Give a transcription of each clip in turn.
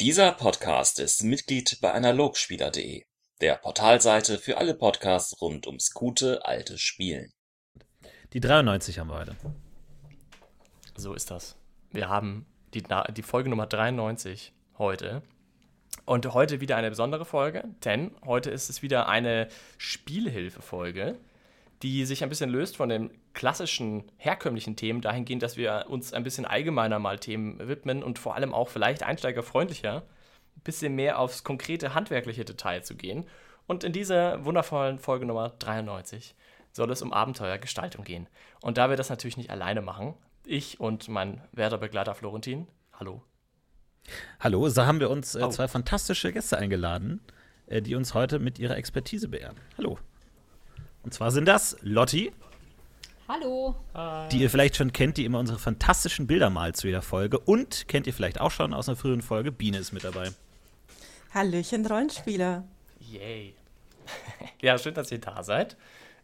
Dieser Podcast ist Mitglied bei Analogspieler.de, der Portalseite für alle Podcasts rund ums gute alte Spielen. Die 93 haben wir heute. So ist das. Wir haben die, die Folge Nummer 93 heute. Und heute wieder eine besondere Folge, denn heute ist es wieder eine Spielhilfe-Folge, die sich ein bisschen löst von den klassischen, herkömmlichen Themen dahingehend, dass wir uns ein bisschen allgemeiner mal Themen widmen und vor allem auch vielleicht einsteigerfreundlicher, ein bisschen mehr aufs konkrete handwerkliche Detail zu gehen. Und in dieser wundervollen Folge Nummer 93 soll es um Abenteuergestaltung gehen. Und da wir das natürlich nicht alleine machen, ich und mein werter Begleiter Florentin, hallo. Hallo, so haben wir uns äh, oh. zwei fantastische Gäste eingeladen, äh, die uns heute mit ihrer Expertise beehren. Hallo. Und zwar sind das Lotti. Hallo. Die ihr vielleicht schon kennt, die immer unsere fantastischen Bilder malt zu jeder Folge. Und kennt ihr vielleicht auch schon aus einer früheren Folge, Biene ist mit dabei. Hallöchen, Rollenspieler. Yay. ja, schön, dass ihr da seid.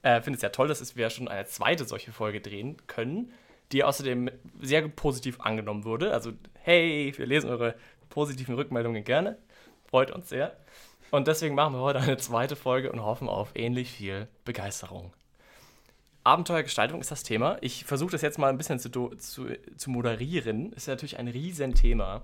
Äh, Finde es ja toll, dass wir schon eine zweite solche Folge drehen können, die außerdem sehr positiv angenommen wurde. Also, hey, wir lesen eure positiven Rückmeldungen gerne. Freut uns sehr. Und deswegen machen wir heute eine zweite Folge und hoffen auf ähnlich viel Begeisterung. Abenteuergestaltung ist das Thema. Ich versuche das jetzt mal ein bisschen zu, zu, zu moderieren. Ist natürlich ein Riesenthema.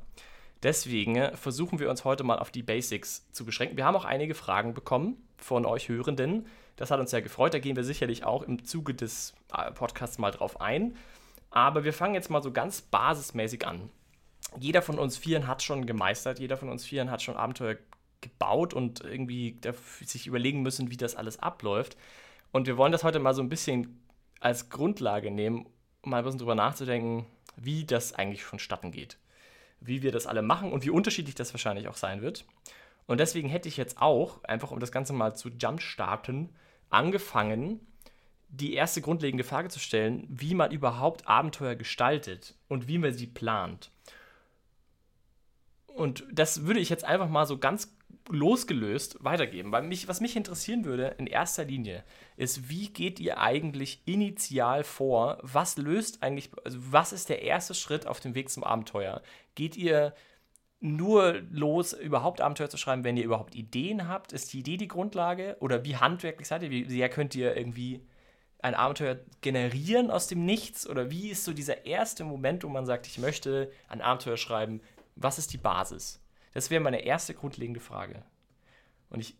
Deswegen versuchen wir uns heute mal auf die Basics zu beschränken. Wir haben auch einige Fragen bekommen von euch Hörenden. Das hat uns sehr gefreut. Da gehen wir sicherlich auch im Zuge des äh, Podcasts mal drauf ein. Aber wir fangen jetzt mal so ganz basismäßig an. Jeder von uns Vieren hat schon gemeistert, jeder von uns Vieren hat schon Abenteuer gebaut und irgendwie sich überlegen müssen, wie das alles abläuft. Und wir wollen das heute mal so ein bisschen als Grundlage nehmen, um mal ein bisschen drüber nachzudenken, wie das eigentlich vonstatten geht. Wie wir das alle machen und wie unterschiedlich das wahrscheinlich auch sein wird. Und deswegen hätte ich jetzt auch, einfach um das Ganze mal zu jumpstarten, angefangen, die erste grundlegende Frage zu stellen, wie man überhaupt Abenteuer gestaltet und wie man sie plant. Und das würde ich jetzt einfach mal so ganz losgelöst weitergeben. Weil mich, was mich interessieren würde in erster Linie ist, wie geht ihr eigentlich initial vor? Was löst eigentlich, also was ist der erste Schritt auf dem Weg zum Abenteuer? Geht ihr nur los, überhaupt Abenteuer zu schreiben, wenn ihr überhaupt Ideen habt? Ist die Idee die Grundlage? Oder wie handwerklich seid ihr? Wie sehr könnt ihr irgendwie ein Abenteuer generieren aus dem Nichts? Oder wie ist so dieser erste Moment, wo man sagt, ich möchte ein Abenteuer schreiben? Was ist die Basis? Das wäre meine erste grundlegende Frage. Und ich,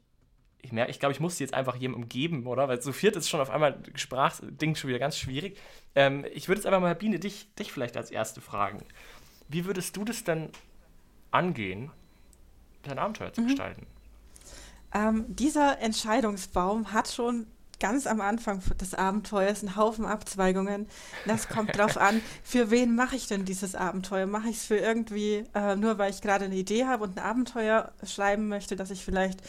ich merke, ich glaube, ich muss sie jetzt einfach jemandem geben, oder? Weil so viert ist schon auf einmal Sprachding schon wieder ganz schwierig. Ähm, ich würde jetzt einfach mal, Biene, dich, dich vielleicht als erste fragen. Wie würdest du das denn angehen, dein Abenteuer zu mhm. gestalten? Ähm, dieser Entscheidungsbaum hat schon ganz am Anfang des Abenteuers einen Haufen Abzweigungen. Das kommt drauf an, für wen mache ich denn dieses Abenteuer? Mache ich es für irgendwie, äh, nur weil ich gerade eine Idee habe und ein Abenteuer schreiben möchte, das ich vielleicht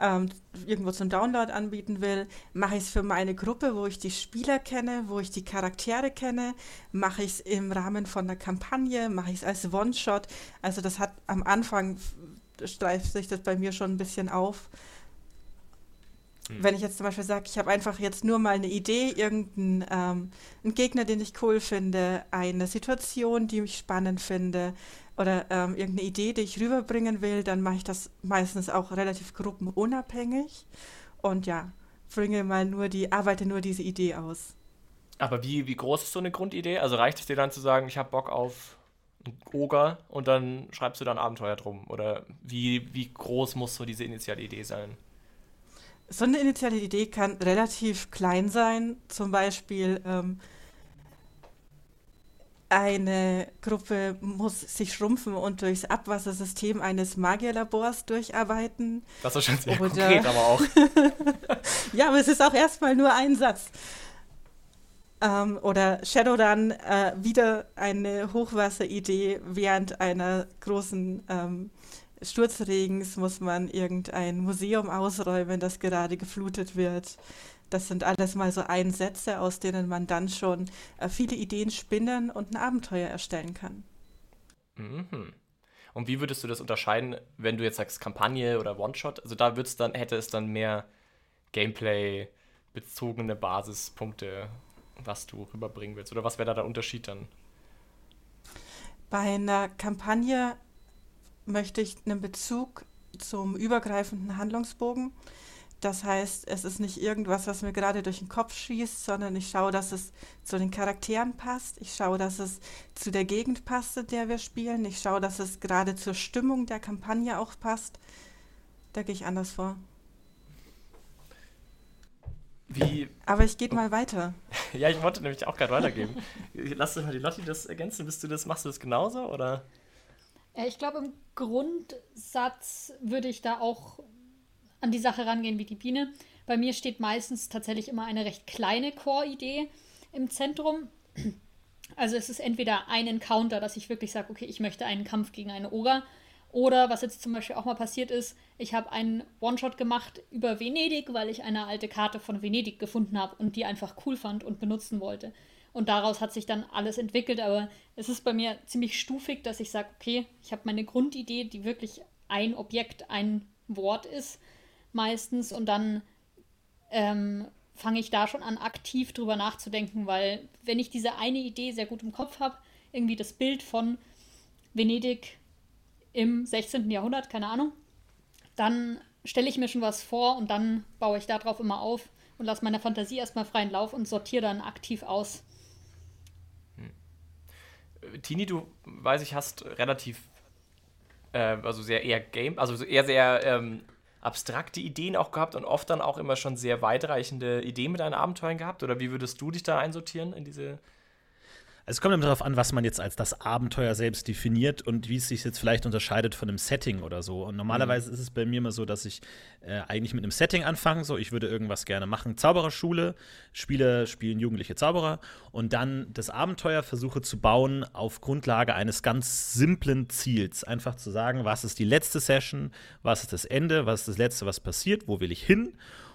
ähm, irgendwo zum Download anbieten will? Mache ich es für meine Gruppe, wo ich die Spieler kenne, wo ich die Charaktere kenne? Mache ich es im Rahmen von einer Kampagne? Mache ich es als One-Shot? Also das hat am Anfang streift sich das bei mir schon ein bisschen auf. Hm. Wenn ich jetzt zum Beispiel sage, ich habe einfach jetzt nur mal eine Idee, irgendeinen ähm, einen Gegner, den ich cool finde, eine Situation, die ich spannend finde oder ähm, irgendeine Idee, die ich rüberbringen will, dann mache ich das meistens auch relativ gruppenunabhängig und ja, bringe mal nur die, arbeite nur diese Idee aus. Aber wie, wie groß ist so eine Grundidee? Also reicht es dir dann zu sagen, ich habe Bock auf einen Oger und dann schreibst du dann Abenteuer drum? Oder wie, wie groß muss so diese initiale Idee sein? So eine initiale Idee kann relativ klein sein. Zum Beispiel ähm, eine Gruppe muss sich schrumpfen und durchs Abwassersystem eines Magierlabors durcharbeiten. Das ist schon sehr Oder, konkret, aber auch. ja, aber es ist auch erstmal nur ein Satz. Ähm, oder Shadowrun, äh, wieder eine Hochwasseridee während einer großen ähm, Sturzregens muss man irgendein Museum ausräumen, das gerade geflutet wird. Das sind alles mal so Einsätze, aus denen man dann schon äh, viele Ideen spinnen und ein Abenteuer erstellen kann. Mhm. Und wie würdest du das unterscheiden, wenn du jetzt sagst Kampagne oder One-Shot? Also da wird's dann, hätte es dann mehr Gameplay-bezogene Basispunkte, was du rüberbringen willst? Oder was wäre da der Unterschied dann? Bei einer Kampagne möchte ich einen Bezug zum übergreifenden Handlungsbogen. Das heißt, es ist nicht irgendwas, was mir gerade durch den Kopf schießt, sondern ich schaue, dass es zu den Charakteren passt. Ich schaue, dass es zu der Gegend passt, in der wir spielen. Ich schaue, dass es gerade zur Stimmung der Kampagne auch passt. Da gehe ich anders vor. Wie? Aber ich gehe mal weiter. ja, ich wollte nämlich auch gerade weitergeben. Lass doch mal die Lotti das ergänzen. Bist du das, machst du das genauso oder? Ich glaube, im Grundsatz würde ich da auch an die Sache rangehen wie die Biene. Bei mir steht meistens tatsächlich immer eine recht kleine Core-Idee im Zentrum. Also es ist entweder ein Encounter, dass ich wirklich sage, okay, ich möchte einen Kampf gegen eine Oger. Oder was jetzt zum Beispiel auch mal passiert ist, ich habe einen One-Shot gemacht über Venedig, weil ich eine alte Karte von Venedig gefunden habe und die einfach cool fand und benutzen wollte. Und daraus hat sich dann alles entwickelt, aber es ist bei mir ziemlich stufig, dass ich sage, okay, ich habe meine Grundidee, die wirklich ein Objekt, ein Wort ist, meistens, und dann ähm, fange ich da schon an, aktiv drüber nachzudenken, weil wenn ich diese eine Idee sehr gut im Kopf habe, irgendwie das Bild von Venedig im 16. Jahrhundert, keine Ahnung, dann stelle ich mir schon was vor und dann baue ich darauf immer auf und lasse meiner Fantasie erstmal freien Lauf und sortiere dann aktiv aus. Tini, du weiß ich, hast relativ, äh, also sehr eher Game, also eher sehr ähm, abstrakte Ideen auch gehabt und oft dann auch immer schon sehr weitreichende Ideen mit deinen Abenteuern gehabt? Oder wie würdest du dich da einsortieren in diese es kommt immer darauf an, was man jetzt als das Abenteuer selbst definiert und wie es sich jetzt vielleicht unterscheidet von einem Setting oder so. Und normalerweise mhm. ist es bei mir immer so, dass ich äh, eigentlich mit einem Setting anfange. So, ich würde irgendwas gerne machen. Zaubererschule, Spieler spielen jugendliche Zauberer und dann das Abenteuer versuche zu bauen auf Grundlage eines ganz simplen Ziels. Einfach zu sagen, was ist die letzte Session, was ist das Ende, was ist das Letzte, was passiert, wo will ich hin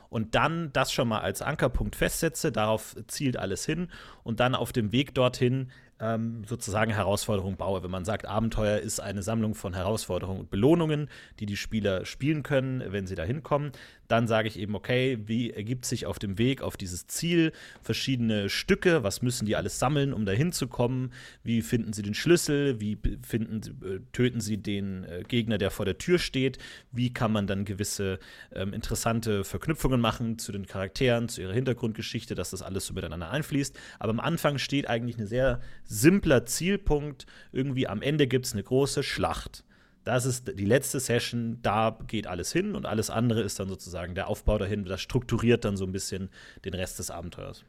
und dann das schon mal als Ankerpunkt festsetze, darauf zielt alles hin und dann auf dem Weg dorthin ähm, sozusagen Herausforderung baue. Wenn man sagt, Abenteuer ist eine Sammlung von Herausforderungen und Belohnungen, die die Spieler spielen können, wenn sie da hinkommen, dann sage ich eben, okay, wie ergibt sich auf dem Weg auf dieses Ziel verschiedene Stücke, was müssen die alles sammeln, um da hinzukommen, wie finden sie den Schlüssel, wie finden, äh, töten sie den äh, Gegner, der vor der Tür steht, wie kann man dann gewisse ähm, interessante Verknüpfungen machen zu den Charakteren, zu ihrer Hintergrundgeschichte, dass das alles so miteinander einfließt. Aber am Anfang steht eigentlich ein sehr simpler Zielpunkt. Irgendwie am Ende gibt es eine große Schlacht. Das ist die letzte Session, da geht alles hin und alles andere ist dann sozusagen der Aufbau dahin. Das strukturiert dann so ein bisschen den Rest des Abenteuers.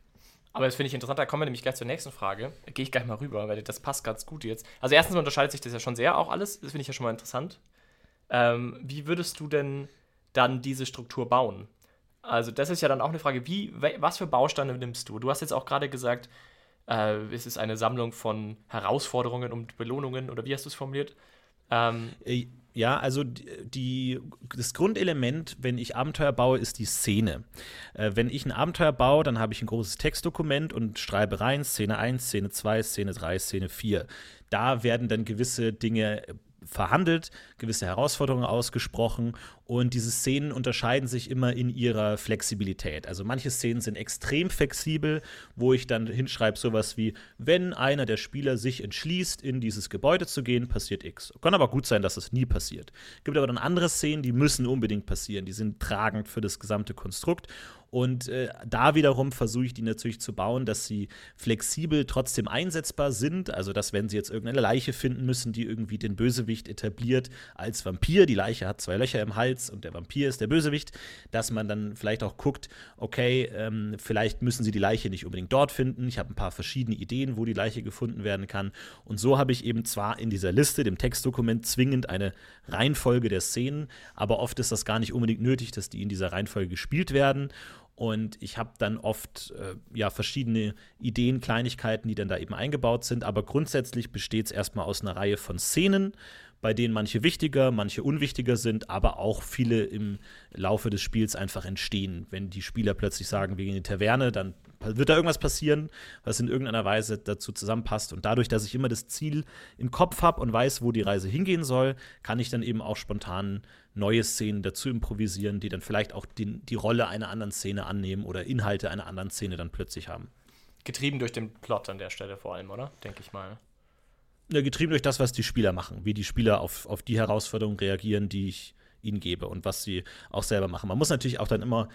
Aber das finde ich interessant, da kommen wir nämlich gleich zur nächsten Frage. Gehe ich gleich mal rüber, weil das passt ganz gut jetzt. Also erstens unterscheidet sich das ja schon sehr auch alles, das finde ich ja schon mal interessant. Ähm, wie würdest du denn dann diese Struktur bauen? Also das ist ja dann auch eine Frage, wie, was für Bausteine nimmst du? Du hast jetzt auch gerade gesagt, äh, es ist eine Sammlung von Herausforderungen und Belohnungen oder wie hast du es formuliert? Ähm, äh, ja, also die, das Grundelement, wenn ich Abenteuer baue, ist die Szene. Äh, wenn ich ein Abenteuer baue, dann habe ich ein großes Textdokument und schreibe rein Szene 1, Szene 2, Szene 3, Szene 4. Da werden dann gewisse Dinge verhandelt, gewisse Herausforderungen ausgesprochen und diese Szenen unterscheiden sich immer in ihrer Flexibilität. Also manche Szenen sind extrem flexibel, wo ich dann hinschreibe sowas wie, wenn einer der Spieler sich entschließt, in dieses Gebäude zu gehen, passiert X. Kann aber gut sein, dass das nie passiert. Gibt aber dann andere Szenen, die müssen unbedingt passieren, die sind tragend für das gesamte Konstrukt und äh, da wiederum versuche ich die natürlich zu bauen, dass sie flexibel trotzdem einsetzbar sind. Also, dass wenn sie jetzt irgendeine Leiche finden müssen, die irgendwie den Bösewicht etabliert als Vampir, die Leiche hat zwei Löcher im Hals und der Vampir ist der Bösewicht, dass man dann vielleicht auch guckt, okay, ähm, vielleicht müssen sie die Leiche nicht unbedingt dort finden. Ich habe ein paar verschiedene Ideen, wo die Leiche gefunden werden kann. Und so habe ich eben zwar in dieser Liste, dem Textdokument, zwingend eine Reihenfolge der Szenen, aber oft ist das gar nicht unbedingt nötig, dass die in dieser Reihenfolge gespielt werden. Und ich habe dann oft äh, ja verschiedene Ideen, Kleinigkeiten, die dann da eben eingebaut sind. Aber grundsätzlich besteht es erstmal aus einer Reihe von Szenen, bei denen manche wichtiger, manche unwichtiger sind, aber auch viele im Laufe des Spiels einfach entstehen. Wenn die Spieler plötzlich sagen, wir gehen in die Taverne, dann wird da irgendwas passieren, was in irgendeiner Weise dazu zusammenpasst. Und dadurch, dass ich immer das Ziel im Kopf habe und weiß, wo die Reise hingehen soll, kann ich dann eben auch spontan neue Szenen dazu improvisieren, die dann vielleicht auch die, die Rolle einer anderen Szene annehmen oder Inhalte einer anderen Szene dann plötzlich haben. Getrieben durch den Plot an der Stelle vor allem, oder? Denke ich mal. Ja, getrieben durch das, was die Spieler machen, wie die Spieler auf, auf die Herausforderungen reagieren, die ich ihnen gebe und was sie auch selber machen. Man muss natürlich auch dann immer,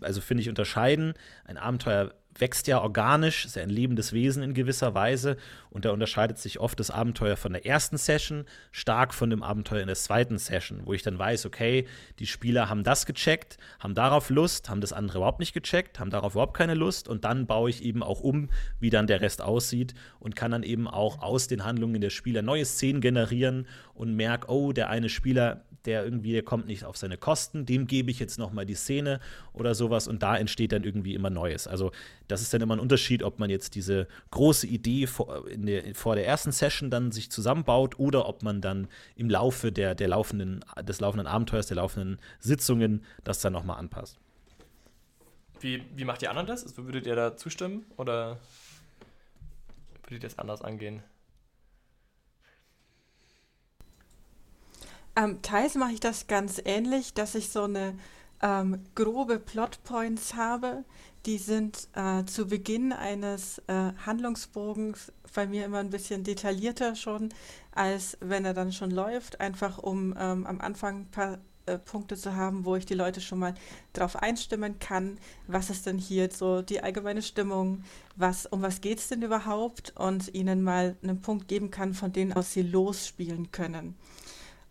also finde ich, unterscheiden. Ein Abenteuer wächst ja organisch, ist ja ein lebendes Wesen in gewisser Weise. Und da unterscheidet sich oft das Abenteuer von der ersten Session stark von dem Abenteuer in der zweiten Session, wo ich dann weiß, okay, die Spieler haben das gecheckt, haben darauf Lust, haben das andere überhaupt nicht gecheckt, haben darauf überhaupt keine Lust. Und dann baue ich eben auch um, wie dann der Rest aussieht und kann dann eben auch aus den Handlungen der Spieler neue Szenen generieren und merke, oh, der eine Spieler der irgendwie, der kommt nicht auf seine Kosten, dem gebe ich jetzt nochmal die Szene oder sowas. Und da entsteht dann irgendwie immer Neues. Also das ist dann immer ein Unterschied, ob man jetzt diese große Idee vor, der, vor der ersten Session dann sich zusammenbaut oder ob man dann im Laufe der, der laufenden, des laufenden Abenteuers, der laufenden Sitzungen das dann nochmal anpasst. Wie, wie macht die anderen das? Also würdet ihr da zustimmen oder würdet ihr das anders angehen? Ähm, teils mache ich das ganz ähnlich, dass ich so eine ähm, grobe Plotpoints habe. Die sind äh, zu Beginn eines äh, Handlungsbogens bei mir immer ein bisschen detaillierter schon, als wenn er dann schon läuft, einfach um ähm, am Anfang ein paar äh, Punkte zu haben, wo ich die Leute schon mal darauf einstimmen kann, was ist denn hier so die allgemeine Stimmung, was, um was geht es denn überhaupt? Und ihnen mal einen Punkt geben kann, von dem aus sie losspielen können.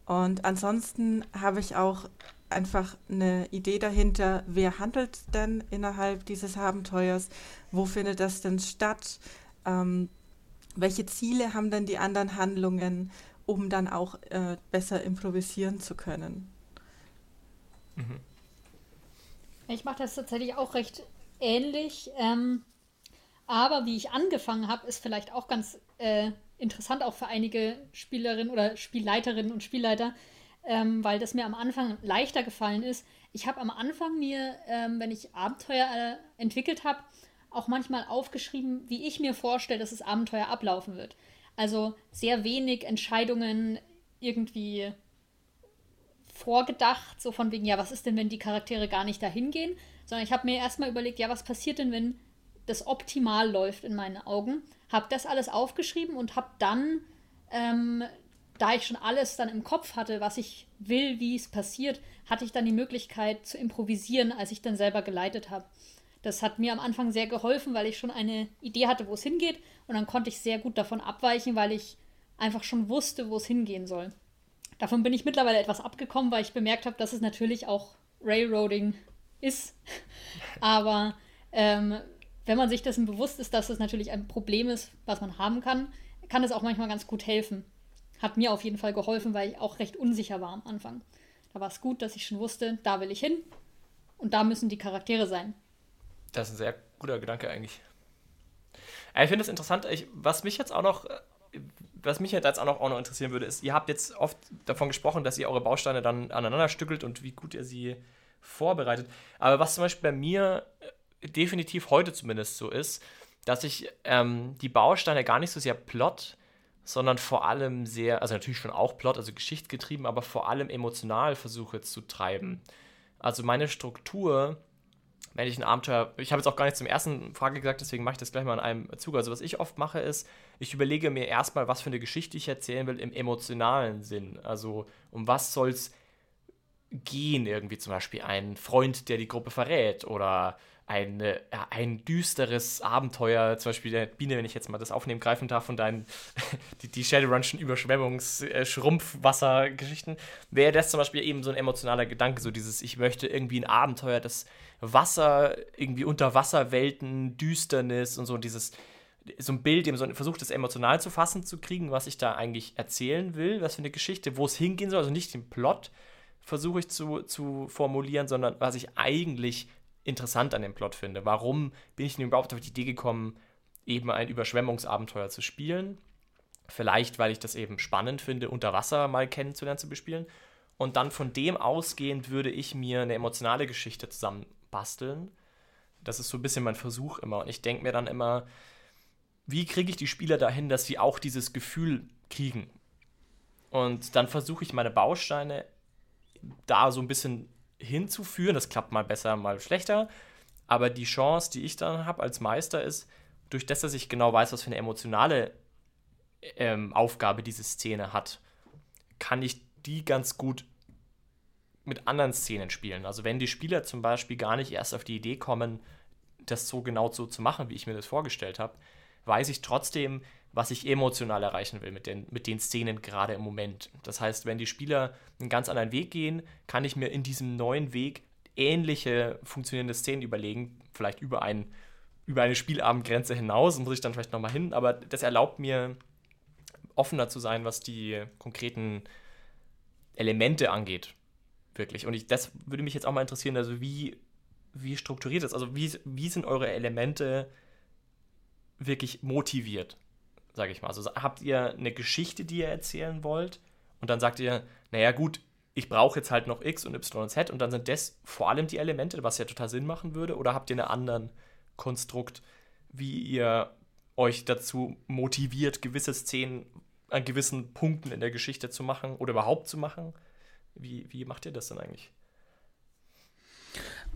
Und ansonsten habe ich auch einfach eine Idee dahinter, wer handelt denn innerhalb dieses Abenteuers, wo findet das denn statt, ähm, welche Ziele haben denn die anderen Handlungen, um dann auch äh, besser improvisieren zu können. Mhm. Ich mache das tatsächlich auch recht ähnlich, ähm, aber wie ich angefangen habe, ist vielleicht auch ganz äh, interessant auch für einige Spielerinnen oder Spielleiterinnen und Spielleiter, ähm, weil das mir am Anfang leichter gefallen ist. Ich habe am Anfang mir, ähm, wenn ich Abenteuer äh, entwickelt habe, auch manchmal aufgeschrieben, wie ich mir vorstelle, dass das Abenteuer ablaufen wird. Also sehr wenig Entscheidungen irgendwie vorgedacht, so von wegen, ja, was ist denn, wenn die Charaktere gar nicht dahin gehen? Sondern ich habe mir erstmal überlegt, ja, was passiert denn, wenn das optimal läuft in meinen Augen? habe das alles aufgeschrieben und habe dann, ähm, da ich schon alles dann im Kopf hatte, was ich will, wie es passiert, hatte ich dann die Möglichkeit zu improvisieren, als ich dann selber geleitet habe. Das hat mir am Anfang sehr geholfen, weil ich schon eine Idee hatte, wo es hingeht und dann konnte ich sehr gut davon abweichen, weil ich einfach schon wusste, wo es hingehen soll. Davon bin ich mittlerweile etwas abgekommen, weil ich bemerkt habe, dass es natürlich auch Railroading ist. Aber ähm, wenn man sich dessen bewusst ist, dass es natürlich ein Problem ist, was man haben kann, kann es auch manchmal ganz gut helfen. Hat mir auf jeden Fall geholfen, weil ich auch recht unsicher war am Anfang. Da war es gut, dass ich schon wusste, da will ich hin und da müssen die Charaktere sein. Das ist ein sehr guter Gedanke eigentlich. Ich finde es interessant, ich, was mich jetzt auch noch, was mich jetzt auch noch, auch noch interessieren würde, ist, ihr habt jetzt oft davon gesprochen, dass ihr eure Bausteine dann aneinander stückelt und wie gut ihr sie vorbereitet. Aber was zum Beispiel bei mir definitiv heute zumindest so ist, dass ich ähm, die Bausteine gar nicht so sehr Plot, sondern vor allem sehr, also natürlich schon auch Plot, also geschichtsgetrieben, aber vor allem emotional versuche zu treiben. Also meine Struktur, wenn ich ein Abenteuer, ich habe jetzt auch gar nicht zum ersten Frage gesagt, deswegen mache ich das gleich mal in einem Zug. Also was ich oft mache ist, ich überlege mir erstmal, was für eine Geschichte ich erzählen will im emotionalen Sinn. Also um was soll es gehen, irgendwie zum Beispiel ein Freund, der die Gruppe verrät oder ein, äh, ein düsteres Abenteuer, zum Beispiel der Biene, wenn ich jetzt mal das aufnehmen greifen darf, von deinen die, die Shadowrunschen Überschwemmungs-, äh, wäre das zum Beispiel eben so ein emotionaler Gedanke, so dieses, ich möchte irgendwie ein Abenteuer, das Wasser, irgendwie Unterwasserwelten, Düsternis und so dieses, so ein Bild, eben so versucht, das emotional zu fassen zu kriegen, was ich da eigentlich erzählen will, was für eine Geschichte, wo es hingehen soll, also nicht den Plot versuche ich zu, zu formulieren, sondern was ich eigentlich interessant an dem Plot finde. Warum bin ich denn überhaupt auf die Idee gekommen, eben ein Überschwemmungsabenteuer zu spielen? Vielleicht, weil ich das eben spannend finde, unter Wasser mal kennenzulernen, zu bespielen. Und dann von dem ausgehend würde ich mir eine emotionale Geschichte zusammenbasteln. Das ist so ein bisschen mein Versuch immer. Und ich denke mir dann immer, wie kriege ich die Spieler dahin, dass sie auch dieses Gefühl kriegen? Und dann versuche ich meine Bausteine da so ein bisschen hinzuführen. Das klappt mal besser, mal schlechter. Aber die Chance, die ich dann habe als Meister, ist, durch das, dass ich genau weiß, was für eine emotionale ähm, Aufgabe diese Szene hat, kann ich die ganz gut mit anderen Szenen spielen. Also wenn die Spieler zum Beispiel gar nicht erst auf die Idee kommen, das so genau so zu machen, wie ich mir das vorgestellt habe, weiß ich trotzdem, was ich emotional erreichen will mit den, mit den Szenen gerade im Moment. Das heißt, wenn die Spieler einen ganz anderen Weg gehen, kann ich mir in diesem neuen Weg ähnliche funktionierende Szenen überlegen, vielleicht über, ein, über eine Spielabendgrenze hinaus, muss ich dann vielleicht nochmal hin, aber das erlaubt mir, offener zu sein, was die konkreten Elemente angeht. Wirklich. Und ich, das würde mich jetzt auch mal interessieren, also wie, wie strukturiert ist, also wie, wie sind eure Elemente wirklich motiviert, sage ich mal. Also habt ihr eine Geschichte, die ihr erzählen wollt und dann sagt ihr, naja gut, ich brauche jetzt halt noch X und Y und Z und dann sind das vor allem die Elemente, was ja total Sinn machen würde, oder habt ihr einen anderen Konstrukt, wie ihr euch dazu motiviert, gewisse Szenen an gewissen Punkten in der Geschichte zu machen oder überhaupt zu machen? Wie, wie macht ihr das denn eigentlich?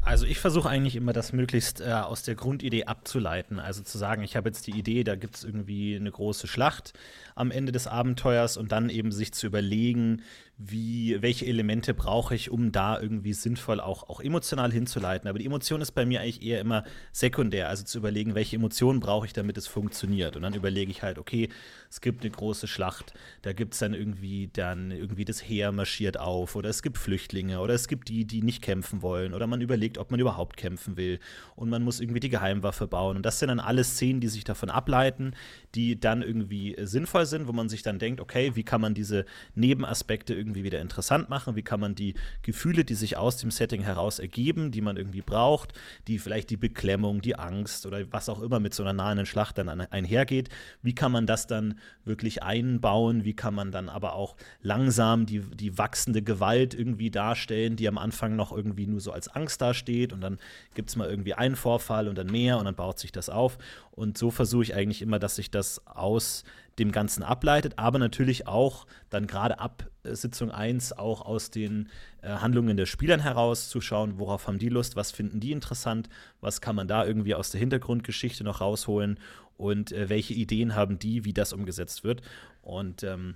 Also ich versuche eigentlich immer das möglichst äh, aus der Grundidee abzuleiten. Also zu sagen, ich habe jetzt die Idee, da gibt es irgendwie eine große Schlacht am Ende des Abenteuers und dann eben sich zu überlegen, wie, welche Elemente brauche ich, um da irgendwie sinnvoll auch, auch emotional hinzuleiten. Aber die Emotion ist bei mir eigentlich eher immer sekundär, also zu überlegen, welche Emotionen brauche ich, damit es funktioniert. Und dann überlege ich halt, okay, es gibt eine große Schlacht, da gibt es dann irgendwie, dann irgendwie das Heer marschiert auf oder es gibt Flüchtlinge oder es gibt die, die nicht kämpfen wollen oder man überlegt, ob man überhaupt kämpfen will und man muss irgendwie die Geheimwaffe bauen. Und das sind dann alle Szenen, die sich davon ableiten, die dann irgendwie sinnvoll sind, wo man sich dann denkt, okay, wie kann man diese Nebenaspekte irgendwie irgendwie wieder interessant machen? Wie kann man die Gefühle, die sich aus dem Setting heraus ergeben, die man irgendwie braucht, die vielleicht die Beklemmung, die Angst oder was auch immer mit so einer nahen Schlacht dann einhergeht, wie kann man das dann wirklich einbauen? Wie kann man dann aber auch langsam die, die wachsende Gewalt irgendwie darstellen, die am Anfang noch irgendwie nur so als Angst dasteht und dann gibt es mal irgendwie einen Vorfall und dann mehr und dann baut sich das auf. Und so versuche ich eigentlich immer, dass sich das aus dem Ganzen ableitet, aber natürlich auch dann gerade ab äh, Sitzung 1 auch aus den äh, Handlungen der Spielern heraus zu schauen, worauf haben die Lust, was finden die interessant, was kann man da irgendwie aus der Hintergrundgeschichte noch rausholen und äh, welche Ideen haben die, wie das umgesetzt wird. Und ähm,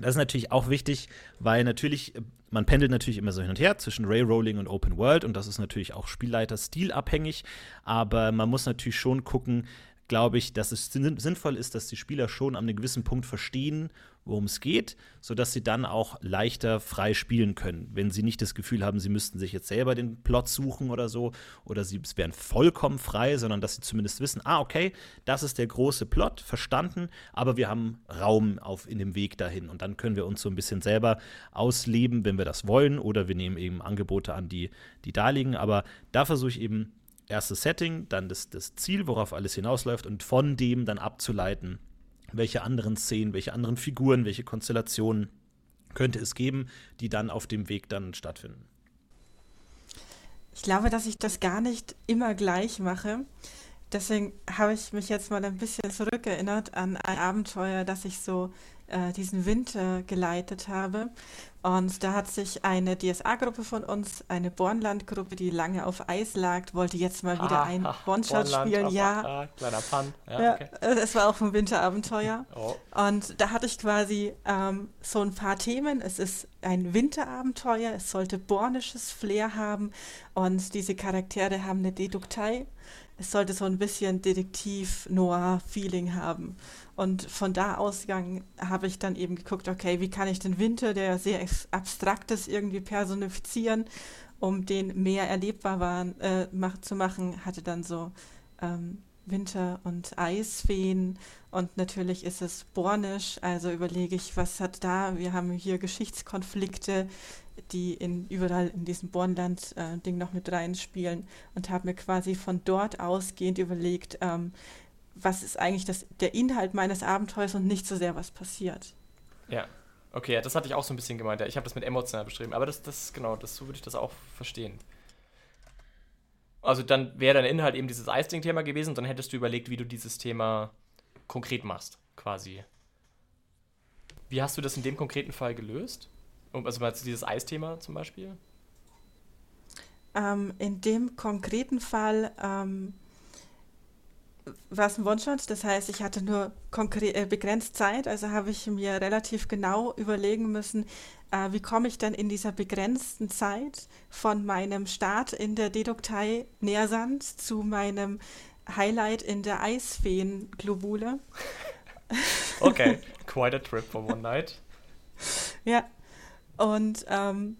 das ist natürlich auch wichtig, weil natürlich, äh, man pendelt natürlich immer so hin und her zwischen Railrolling und Open World und das ist natürlich auch Spielleiter stilabhängig, aber man muss natürlich schon gucken, glaube ich, dass es sinnvoll ist, dass die Spieler schon an einem gewissen Punkt verstehen, worum es geht, sodass sie dann auch leichter frei spielen können. Wenn sie nicht das Gefühl haben, sie müssten sich jetzt selber den Plot suchen oder so, oder sie wären vollkommen frei, sondern dass sie zumindest wissen, ah, okay, das ist der große Plot, verstanden, aber wir haben Raum auf, in dem Weg dahin. Und dann können wir uns so ein bisschen selber ausleben, wenn wir das wollen, oder wir nehmen eben Angebote an, die, die da liegen. Aber da versuche ich eben erstes Setting, dann das, das Ziel, worauf alles hinausläuft und von dem dann abzuleiten, welche anderen Szenen, welche anderen Figuren, welche Konstellationen könnte es geben, die dann auf dem Weg dann stattfinden. Ich glaube, dass ich das gar nicht immer gleich mache. Deswegen habe ich mich jetzt mal ein bisschen zurückerinnert an ein Abenteuer, das ich so äh, diesen Winter geleitet habe. Und da hat sich eine DSA-Gruppe von uns, eine Bornland-Gruppe, die lange auf Eis lag, wollte jetzt mal wieder ah, ein One-Shot spielen. Ja, ah, kleiner Fun. Ja, ja okay. es war auch ein Winterabenteuer. Oh. Und da hatte ich quasi ähm, so ein paar Themen. Es ist ein Winterabenteuer, es sollte bornisches Flair haben und diese Charaktere haben eine Deduktei. Es sollte so ein bisschen Detektiv-Noir-Feeling haben. Und von da ausgegangen habe ich dann eben geguckt, okay, wie kann ich den Winter, der sehr abstrakt ist, irgendwie personifizieren, um den mehr erlebbar waren, äh, mach, zu machen, hatte dann so ähm, Winter- und Eisfeen. Und natürlich ist es bornisch, also überlege ich, was hat da, wir haben hier Geschichtskonflikte, die in, überall in diesem Bornland-Ding äh, noch mit reinspielen. Und habe mir quasi von dort ausgehend überlegt, ähm, was ist eigentlich das, der Inhalt meines Abenteuers und nicht so sehr, was passiert. Ja, okay, das hatte ich auch so ein bisschen gemeint. Ich habe das mit emotional beschrieben, aber das, das genau, das, so würde ich das auch verstehen. Also dann wäre dein Inhalt eben dieses Eisding-Thema gewesen und dann hättest du überlegt, wie du dieses Thema konkret machst, quasi. Wie hast du das in dem konkreten Fall gelöst? Also mal dieses Eisthema zum Beispiel? Ähm, in dem konkreten Fall ähm, war es ein One-Shot, das heißt, ich hatte nur äh, begrenzt Zeit, also habe ich mir relativ genau überlegen müssen, äh, wie komme ich denn in dieser begrenzten Zeit von meinem Start in der Deduktei Nähersand zu meinem Highlight in der Eisfeen-Globule. Okay, quite a trip for one night. Ja, und ähm,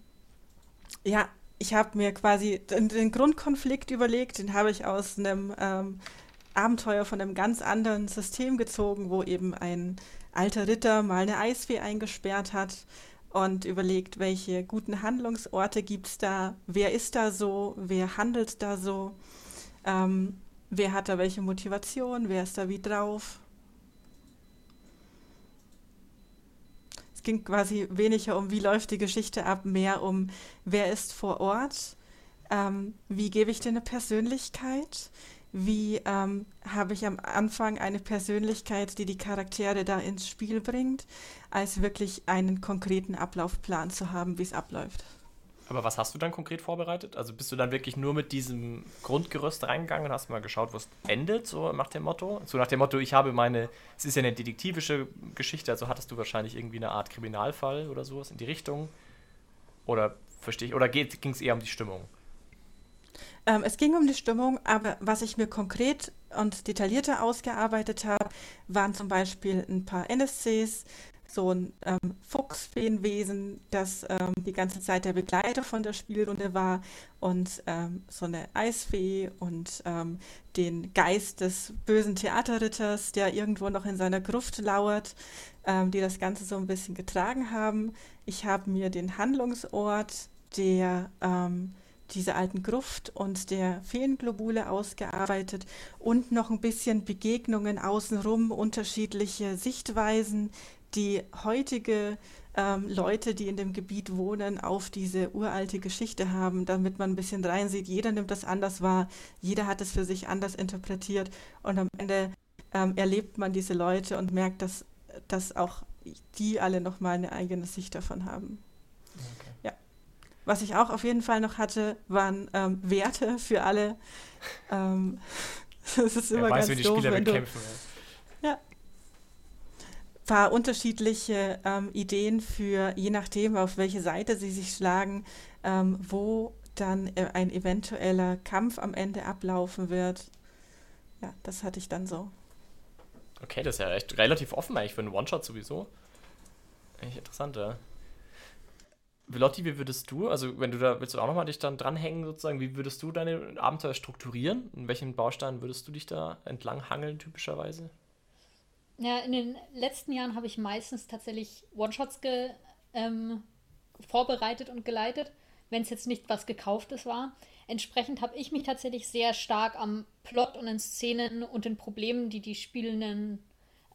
ja, ich habe mir quasi den, den, Grundkonflikt überlegt, den habe ich aus einem ähm, Abenteuer von einem ganz anderen System gezogen, wo eben ein alter Ritter mal eine Eisfee eingesperrt hat und überlegt, welche guten Handlungsorte gibt es da, wer ist da so, wer handelt da so, ähm, wer hat da welche Motivation, wer ist da wie drauf. Es ging quasi weniger um, wie läuft die Geschichte ab, mehr um, wer ist vor Ort, ähm, wie gebe ich dir eine Persönlichkeit, wie ähm, habe ich am Anfang eine Persönlichkeit, die die Charaktere da ins Spiel bringt, als wirklich einen konkreten Ablaufplan zu haben, wie es abläuft. Aber was hast du dann konkret vorbereitet? Also bist du dann wirklich nur mit diesem Grundgerüst reingegangen und hast mal geschaut, wo es endet, so nach dem Motto? So nach dem Motto, ich habe meine, es ist ja eine detektivische Geschichte, also hattest du wahrscheinlich irgendwie eine Art Kriminalfall oder sowas in die Richtung? Oder verstehe ich, oder ging es eher um die Stimmung? Ähm, es ging um die Stimmung, aber was ich mir konkret und detaillierter ausgearbeitet habe, waren zum Beispiel ein paar NSCs, so ein ähm, Fuchsfeenwesen, das ähm, die ganze Zeit der Begleiter von der Spielrunde war und ähm, so eine Eisfee und ähm, den Geist des bösen Theaterritters, der irgendwo noch in seiner Gruft lauert, ähm, die das Ganze so ein bisschen getragen haben. Ich habe mir den Handlungsort der ähm, diese alten Gruft und der Feenglobule ausgearbeitet und noch ein bisschen Begegnungen außenrum, unterschiedliche Sichtweisen, die heutige ähm, Leute, die in dem Gebiet wohnen, auf diese uralte Geschichte haben, damit man ein bisschen reinsieht. Jeder nimmt das anders wahr, jeder hat es für sich anders interpretiert und am Ende ähm, erlebt man diese Leute und merkt, dass, dass auch die alle nochmal eine eigene Sicht davon haben. Was ich auch auf jeden Fall noch hatte, waren ähm, Werte für alle. Ähm, das ist immer weiß, ganz die doof, Spieler wenn bekämpfen. Du, ja. Ein paar unterschiedliche ähm, Ideen für, je nachdem, auf welche Seite sie sich schlagen, ähm, wo dann äh, ein eventueller Kampf am Ende ablaufen wird. Ja, das hatte ich dann so. Okay, das ist ja echt relativ offen eigentlich für einen One-Shot sowieso. Echt interessant, ja. Velotti, wie würdest du, also wenn du da, willst du auch nochmal dich dann dranhängen sozusagen, wie würdest du deine Abenteuer strukturieren? In welchen Bausteinen würdest du dich da entlang hangeln typischerweise? Ja, in den letzten Jahren habe ich meistens tatsächlich One-Shots ähm, vorbereitet und geleitet, wenn es jetzt nicht was Gekauftes war. Entsprechend habe ich mich tatsächlich sehr stark am Plot und den Szenen und den Problemen, die die Spielenden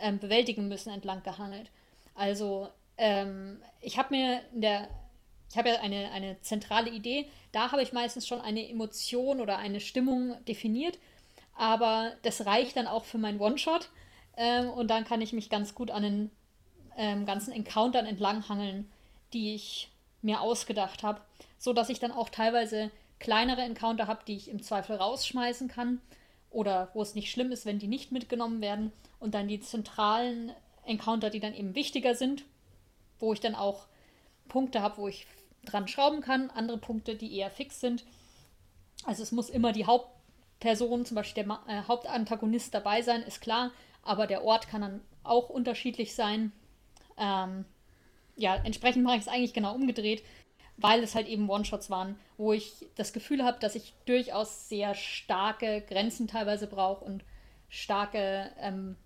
ähm, bewältigen müssen, entlang gehangelt. Also ähm, ich habe mir in der ich habe ja eine, eine zentrale Idee. Da habe ich meistens schon eine Emotion oder eine Stimmung definiert. Aber das reicht dann auch für meinen One-Shot. Ähm, und dann kann ich mich ganz gut an den ähm, ganzen Encountern entlanghangeln, die ich mir ausgedacht habe. So dass ich dann auch teilweise kleinere Encounter habe, die ich im Zweifel rausschmeißen kann. Oder wo es nicht schlimm ist, wenn die nicht mitgenommen werden. Und dann die zentralen Encounter, die dann eben wichtiger sind, wo ich dann auch Punkte habe, wo ich dran schrauben kann, andere Punkte, die eher fix sind. Also es muss immer die Hauptperson, zum Beispiel der äh, Hauptantagonist dabei sein, ist klar, aber der Ort kann dann auch unterschiedlich sein. Ähm, ja, entsprechend mache ich es eigentlich genau umgedreht, weil es halt eben One-Shots waren, wo ich das Gefühl habe, dass ich durchaus sehr starke Grenzen teilweise brauche und starke ähm,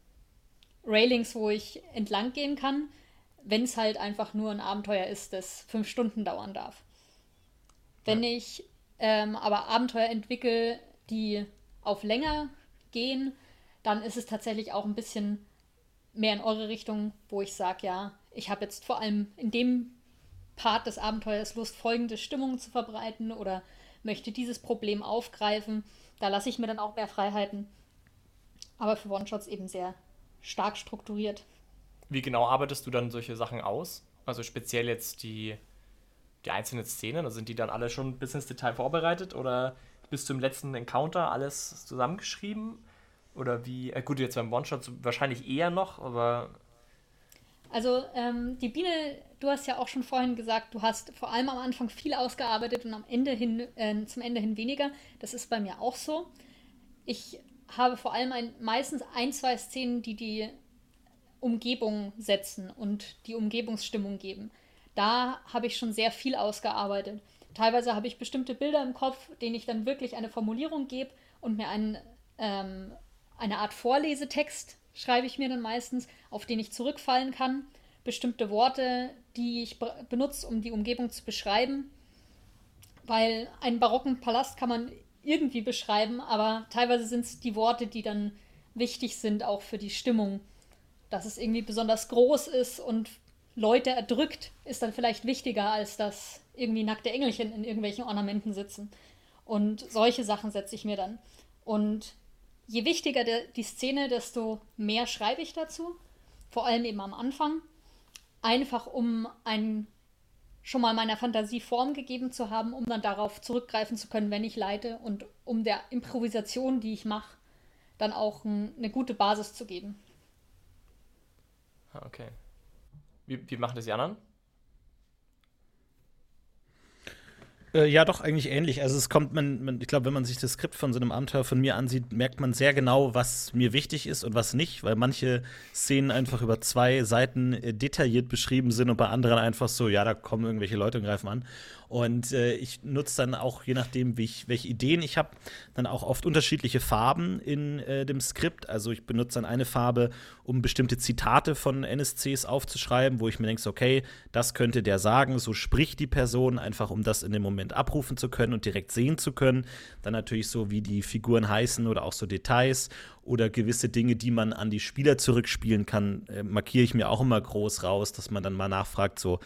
Railings, wo ich entlang gehen kann wenn es halt einfach nur ein Abenteuer ist, das fünf Stunden dauern darf. Wenn ja. ich ähm, aber Abenteuer entwickle, die auf länger gehen, dann ist es tatsächlich auch ein bisschen mehr in eure Richtung, wo ich sage, ja, ich habe jetzt vor allem in dem Part des Abenteuers Lust, folgende Stimmung zu verbreiten oder möchte dieses Problem aufgreifen. Da lasse ich mir dann auch mehr Freiheiten. Aber für One-Shots eben sehr stark strukturiert. Wie genau arbeitest du dann solche Sachen aus? Also speziell jetzt die, die einzelnen Szenen, also sind die dann alle schon bis ins Detail vorbereitet oder bis zum letzten Encounter alles zusammengeschrieben? Oder wie, äh, gut, jetzt beim One-Shot wahrscheinlich eher noch, aber. Also, ähm, die Biene, du hast ja auch schon vorhin gesagt, du hast vor allem am Anfang viel ausgearbeitet und am Ende hin, äh, zum Ende hin weniger. Das ist bei mir auch so. Ich habe vor allem ein, meistens ein, zwei Szenen, die die Umgebung setzen und die Umgebungsstimmung geben. Da habe ich schon sehr viel ausgearbeitet. Teilweise habe ich bestimmte Bilder im Kopf, denen ich dann wirklich eine Formulierung gebe und mir einen, ähm, eine Art Vorlesetext schreibe ich mir dann meistens, auf den ich zurückfallen kann. Bestimmte Worte, die ich benutze, um die Umgebung zu beschreiben. Weil einen barocken Palast kann man irgendwie beschreiben, aber teilweise sind es die Worte, die dann wichtig sind, auch für die Stimmung. Dass es irgendwie besonders groß ist und Leute erdrückt, ist dann vielleicht wichtiger, als dass irgendwie nackte Engelchen in irgendwelchen Ornamenten sitzen. Und solche Sachen setze ich mir dann. Und je wichtiger der, die Szene, desto mehr schreibe ich dazu. Vor allem eben am Anfang. Einfach um ein schon mal meiner Fantasie Form gegeben zu haben, um dann darauf zurückgreifen zu können, wenn ich leite und um der Improvisation, die ich mache, dann auch ein, eine gute Basis zu geben. Ah, okay. Wie, wie machen das die anderen? Äh, ja, doch, eigentlich ähnlich. Also es kommt, man, man ich glaube, wenn man sich das Skript von so einem Abenteuer von mir ansieht, merkt man sehr genau, was mir wichtig ist und was nicht, weil manche Szenen einfach über zwei Seiten äh, detailliert beschrieben sind und bei anderen einfach so, ja, da kommen irgendwelche Leute und greifen an. Und äh, ich nutze dann auch, je nachdem, wie ich, welche Ideen ich habe, dann auch oft unterschiedliche Farben in äh, dem Skript. Also ich benutze dann eine Farbe, um bestimmte Zitate von NSCs aufzuschreiben, wo ich mir denke, okay, das könnte der sagen, so spricht die Person, einfach um das in dem Moment abrufen zu können und direkt sehen zu können. Dann natürlich so, wie die Figuren heißen oder auch so Details oder gewisse Dinge, die man an die Spieler zurückspielen kann, äh, markiere ich mir auch immer groß raus, dass man dann mal nachfragt, so,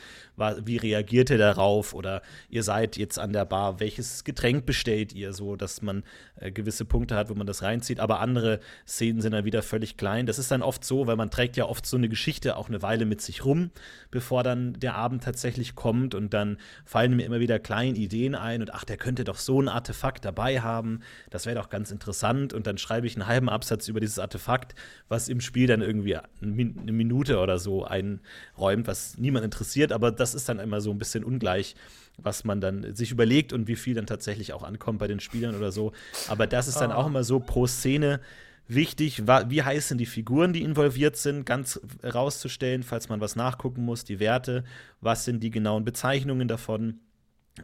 wie reagiert ihr darauf? Oder ihr seid jetzt an der Bar, welches Getränk bestellt ihr? So, dass man äh, gewisse Punkte hat, wo man das reinzieht. Aber andere Szenen sind dann wieder völlig klein. Das ist dann oft so, weil man trägt ja oft so eine Geschichte auch eine Weile mit sich rum, bevor dann der Abend tatsächlich kommt. Und dann fallen mir immer wieder kleine Ideen ein und ach, der könnte doch so ein Artefakt dabei haben. Das wäre doch ganz interessant. Und dann schreibe ich einen halben Absatz über dieses Artefakt, was im Spiel dann irgendwie eine Minute oder so einräumt, was niemand interessiert. Aber das ist dann immer so ein bisschen ungleich was man dann sich überlegt und wie viel dann tatsächlich auch ankommt bei den Spielern oder so. Aber das ist dann auch ah. immer so pro Szene wichtig, wie heißen die Figuren, die involviert sind, ganz rauszustellen, falls man was nachgucken muss, die Werte, was sind die genauen Bezeichnungen davon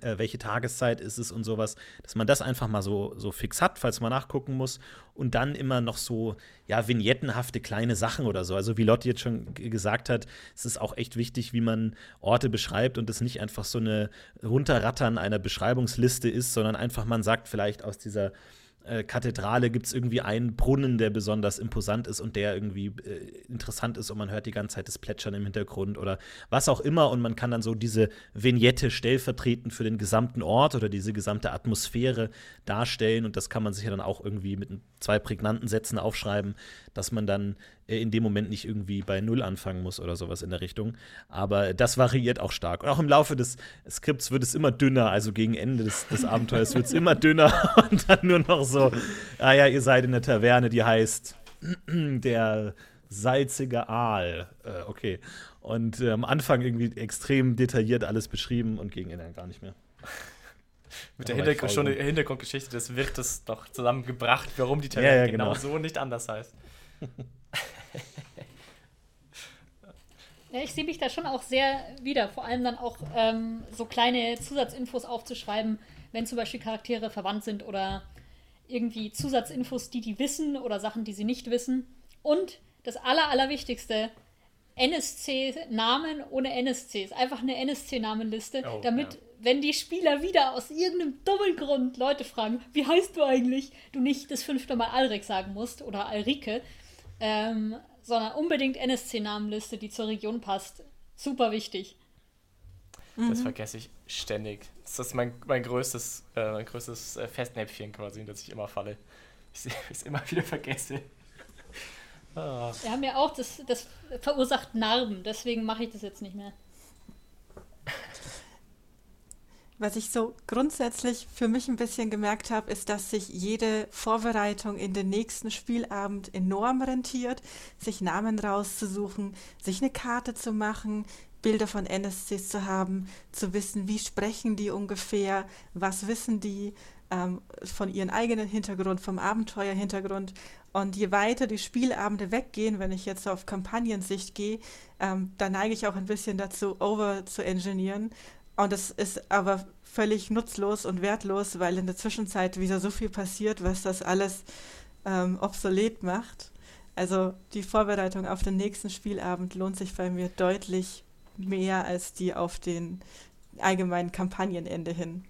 äh, welche Tageszeit ist es und sowas, dass man das einfach mal so, so fix hat, falls man nachgucken muss. Und dann immer noch so, ja, vignettenhafte kleine Sachen oder so. Also wie Lotte jetzt schon gesagt hat, es ist auch echt wichtig, wie man Orte beschreibt und es nicht einfach so eine Runterrattern einer Beschreibungsliste ist, sondern einfach man sagt vielleicht aus dieser äh, Kathedrale gibt es irgendwie einen Brunnen, der besonders imposant ist und der irgendwie äh, interessant ist und man hört die ganze Zeit das Plätschern im Hintergrund oder was auch immer und man kann dann so diese Vignette stellvertretend für den gesamten Ort oder diese gesamte Atmosphäre darstellen und das kann man sich ja dann auch irgendwie mit zwei prägnanten Sätzen aufschreiben, dass man dann in dem Moment nicht irgendwie bei Null anfangen muss oder sowas in der Richtung. Aber das variiert auch stark. Und auch im Laufe des Skripts wird es immer dünner, also gegen Ende des, des Abenteuers wird es immer dünner und dann nur noch so, ah ja, ihr seid in der Taverne, die heißt der salzige Aal. Äh, okay. Und äh, am Anfang irgendwie extrem detailliert alles beschrieben und gegen Ende gar nicht mehr. Mit der Hintergrund, schon Hintergrundgeschichte des Wirtes noch zusammengebracht, warum die Taverne ja, ja, genau. genau so nicht anders heißt. Ja, ich sehe mich da schon auch sehr wieder, vor allem dann auch ähm, so kleine Zusatzinfos aufzuschreiben, wenn zum Beispiel Charaktere verwandt sind oder irgendwie Zusatzinfos, die die wissen oder Sachen, die sie nicht wissen. Und das Aller, Allerwichtigste, NSC-Namen ohne NSCs. Einfach eine NSC-Namenliste, oh, damit, ja. wenn die Spieler wieder aus irgendeinem dummen Grund Leute fragen, wie heißt du eigentlich, du nicht das fünfte Mal Alrik sagen musst oder Alrike, ähm, sondern unbedingt NSC-Namenliste, die zur Region passt. Super wichtig. Das mhm. vergesse ich ständig. Das ist mein, mein größtes, äh, mein größtes äh, Festnäpfchen quasi, in das ich immer falle. Ich es immer wieder vergesse. ah. Wir haben ja auch, das, das verursacht Narben, deswegen mache ich das jetzt nicht mehr. Was ich so grundsätzlich für mich ein bisschen gemerkt habe, ist, dass sich jede Vorbereitung in den nächsten Spielabend enorm rentiert, sich Namen rauszusuchen, sich eine Karte zu machen, Bilder von NSCs zu haben, zu wissen, wie sprechen die ungefähr, was wissen die ähm, von ihrem eigenen Hintergrund, vom Abenteuerhintergrund. Und je weiter die Spielabende weggehen, wenn ich jetzt auf Kampagnensicht gehe, ähm, da neige ich auch ein bisschen dazu, over zu engineeren. Und das ist aber völlig nutzlos und wertlos, weil in der Zwischenzeit wieder so viel passiert, was das alles ähm, obsolet macht. Also die Vorbereitung auf den nächsten Spielabend lohnt sich bei mir deutlich mehr als die auf den allgemeinen Kampagnenende hin.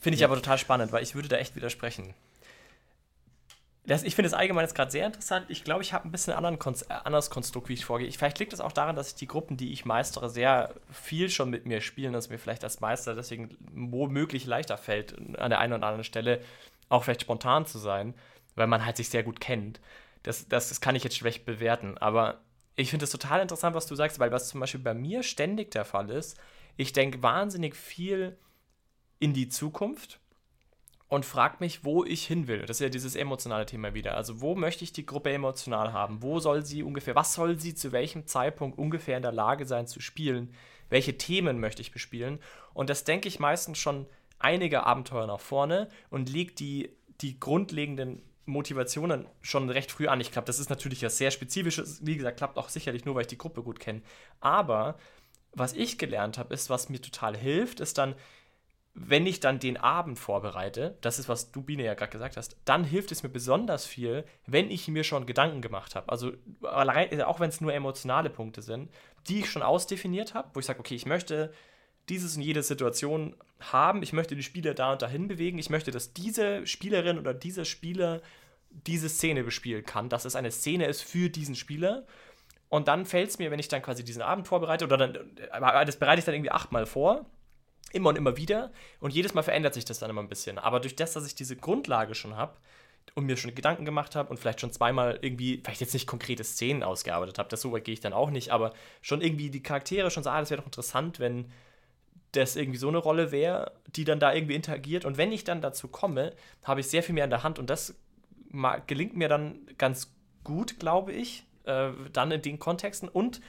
Finde ich aber total spannend, weil ich würde da echt widersprechen. Das, ich finde es allgemein jetzt gerade sehr interessant. Ich glaube, ich habe ein bisschen anderen Kon äh, anderes Konstrukt, wie ich vorgehe. Ich, vielleicht liegt es auch daran, dass ich die Gruppen, die ich meistere, sehr viel schon mit mir spielen, dass mir vielleicht als Meister deswegen womöglich leichter fällt, an der einen oder anderen Stelle auch vielleicht spontan zu sein, weil man halt sich sehr gut kennt. Das, das, das kann ich jetzt schlecht bewerten. Aber ich finde es total interessant, was du sagst, weil was zum Beispiel bei mir ständig der Fall ist, ich denke wahnsinnig viel in die Zukunft und frage mich, wo ich hin will. Das ist ja dieses emotionale Thema wieder. Also, wo möchte ich die Gruppe emotional haben? Wo soll sie ungefähr, was soll sie zu welchem Zeitpunkt ungefähr in der Lage sein zu spielen? Welche Themen möchte ich bespielen? Und das denke ich meistens schon einige Abenteuer nach vorne und legt die, die grundlegenden Motivationen schon recht früh an. Ich glaube, das ist natürlich ja sehr spezifisch. Wie gesagt, klappt auch sicherlich nur, weil ich die Gruppe gut kenne. Aber was ich gelernt habe, ist, was mir total hilft, ist dann, wenn ich dann den Abend vorbereite, das ist, was du, Biene, ja gerade gesagt hast, dann hilft es mir besonders viel, wenn ich mir schon Gedanken gemacht habe. Also, auch wenn es nur emotionale Punkte sind, die ich schon ausdefiniert habe, wo ich sage, okay, ich möchte dieses und jede Situation haben. Ich möchte die Spieler da und dahin bewegen. Ich möchte, dass diese Spielerin oder dieser Spieler diese Szene bespielen kann, dass es eine Szene ist für diesen Spieler. Und dann fällt es mir, wenn ich dann quasi diesen Abend vorbereite, oder dann, das bereite ich dann irgendwie achtmal vor, immer und immer wieder. Und jedes Mal verändert sich das dann immer ein bisschen. Aber durch das, dass ich diese Grundlage schon habe und mir schon Gedanken gemacht habe und vielleicht schon zweimal irgendwie, vielleicht jetzt nicht konkrete Szenen ausgearbeitet habe, das so weit gehe ich dann auch nicht, aber schon irgendwie die Charaktere schon so, ah, das wäre doch interessant, wenn das irgendwie so eine Rolle wäre, die dann da irgendwie interagiert. Und wenn ich dann dazu komme, habe ich sehr viel mehr in der Hand und das gelingt mir dann ganz gut, glaube ich, äh, dann in den Kontexten. Und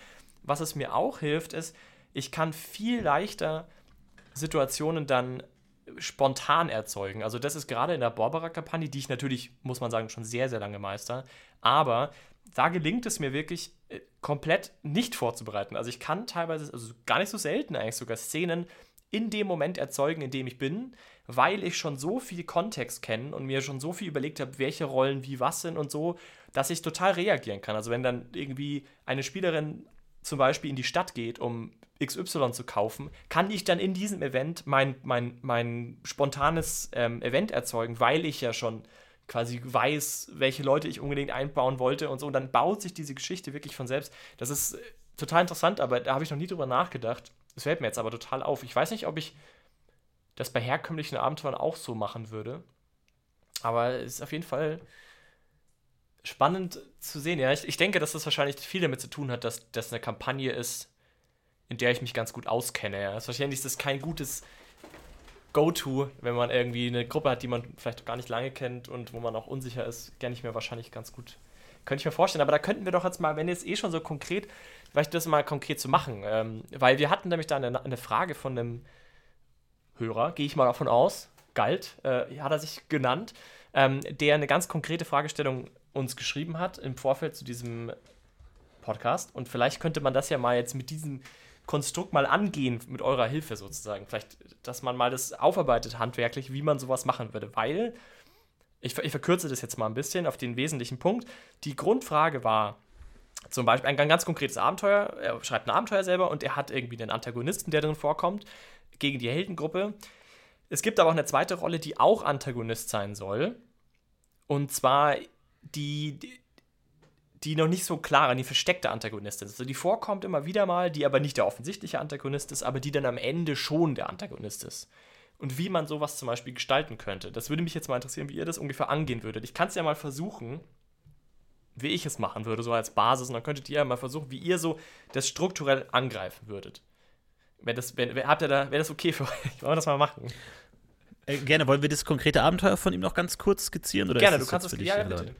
was es mir auch hilft, ist, ich kann viel leichter Situationen dann spontan erzeugen. Also das ist gerade in der Barbara-Kampagne, die ich natürlich, muss man sagen, schon sehr, sehr lange meister. Aber da gelingt es mir wirklich äh, komplett nicht vorzubereiten. Also ich kann teilweise, also gar nicht so selten eigentlich sogar Szenen in dem Moment erzeugen, in dem ich bin, weil ich schon so viel Kontext kenne und mir schon so viel überlegt habe, welche Rollen wie was sind und so, dass ich total reagieren kann. Also wenn dann irgendwie eine Spielerin zum Beispiel in die Stadt geht, um XY zu kaufen, kann ich dann in diesem Event mein, mein, mein spontanes ähm, Event erzeugen, weil ich ja schon quasi weiß, welche Leute ich unbedingt einbauen wollte und so. Und dann baut sich diese Geschichte wirklich von selbst. Das ist äh, total interessant, aber da habe ich noch nie drüber nachgedacht. Das fällt mir jetzt aber total auf. Ich weiß nicht, ob ich das bei herkömmlichen Abenteuern auch so machen würde. Aber es ist auf jeden Fall spannend zu sehen. Ja, ich, ich denke, dass das wahrscheinlich viel damit zu tun hat, dass das eine Kampagne ist, in der ich mich ganz gut auskenne. Ja. Wahrscheinlich ist das kein gutes Go-To, wenn man irgendwie eine Gruppe hat, die man vielleicht gar nicht lange kennt und wo man auch unsicher ist, kenne ich mir wahrscheinlich ganz gut. Könnte ich mir vorstellen, aber da könnten wir doch jetzt mal, wenn jetzt eh schon so konkret, vielleicht das mal konkret zu machen. Ähm, weil wir hatten nämlich da eine, eine Frage von einem Hörer, gehe ich mal davon aus, Galt, äh, hat er sich genannt, ähm, der eine ganz konkrete Fragestellung uns geschrieben hat im Vorfeld zu diesem Podcast. Und vielleicht könnte man das ja mal jetzt mit diesem Konstrukt mal angehen mit eurer Hilfe sozusagen. Vielleicht, dass man mal das aufarbeitet handwerklich, wie man sowas machen würde. Weil, ich, ich verkürze das jetzt mal ein bisschen auf den wesentlichen Punkt. Die Grundfrage war, zum Beispiel ein ganz konkretes Abenteuer. Er schreibt ein Abenteuer selber und er hat irgendwie einen Antagonisten, der drin vorkommt, gegen die Heldengruppe. Es gibt aber auch eine zweite Rolle, die auch Antagonist sein soll. Und zwar die, die die noch nicht so klar, die versteckte Antagonistin ist. Also die vorkommt immer wieder mal, die aber nicht der offensichtliche Antagonist ist, aber die dann am Ende schon der Antagonist ist. Und wie man sowas zum Beispiel gestalten könnte. Das würde mich jetzt mal interessieren, wie ihr das ungefähr angehen würdet. Ich kann es ja mal versuchen, wie ich es machen würde, so als Basis. Und dann könntet ihr ja mal versuchen, wie ihr so das strukturell angreifen würdet. Wenn das, wenn, habt ihr da, wäre das okay für euch? Wollen wir das mal machen? Äh, gerne. Wollen wir das konkrete Abenteuer von ihm noch ganz kurz skizzieren? Oder gerne, du kannst es. Ja, ja, bitte.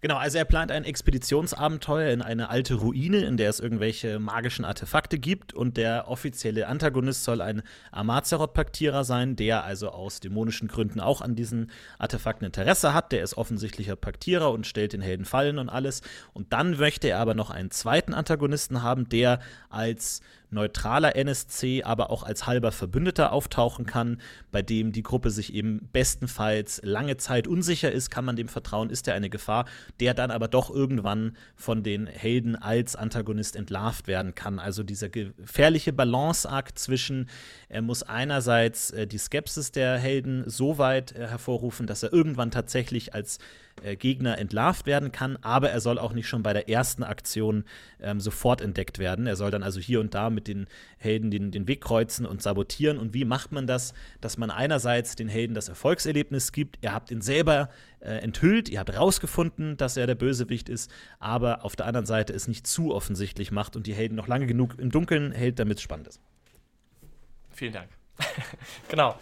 Genau, also er plant ein Expeditionsabenteuer in eine alte Ruine, in der es irgendwelche magischen Artefakte gibt und der offizielle Antagonist soll ein Amazeroth-Paktierer sein, der also aus dämonischen Gründen auch an diesen Artefakten Interesse hat. Der ist offensichtlicher Paktierer und stellt den Helden Fallen und alles. Und dann möchte er aber noch einen zweiten Antagonisten haben, der als neutraler NSC, aber auch als halber Verbündeter auftauchen kann, bei dem die Gruppe sich eben bestenfalls lange Zeit unsicher ist, kann man dem vertrauen, ist er eine Gefahr, der dann aber doch irgendwann von den Helden als Antagonist entlarvt werden kann. Also dieser gefährliche Balanceakt zwischen, er muss einerseits äh, die Skepsis der Helden so weit äh, hervorrufen, dass er irgendwann tatsächlich als äh, Gegner entlarvt werden kann, aber er soll auch nicht schon bei der ersten Aktion ähm, sofort entdeckt werden. Er soll dann also hier und da mit den Helden den, den Weg kreuzen und sabotieren. Und wie macht man das? Dass man einerseits den Helden das Erfolgserlebnis gibt, ihr habt ihn selber äh, enthüllt, ihr habt rausgefunden, dass er der Bösewicht ist, aber auf der anderen Seite es nicht zu offensichtlich macht und die Helden noch lange genug im Dunkeln hält, damit es spannend ist. Vielen Dank. genau.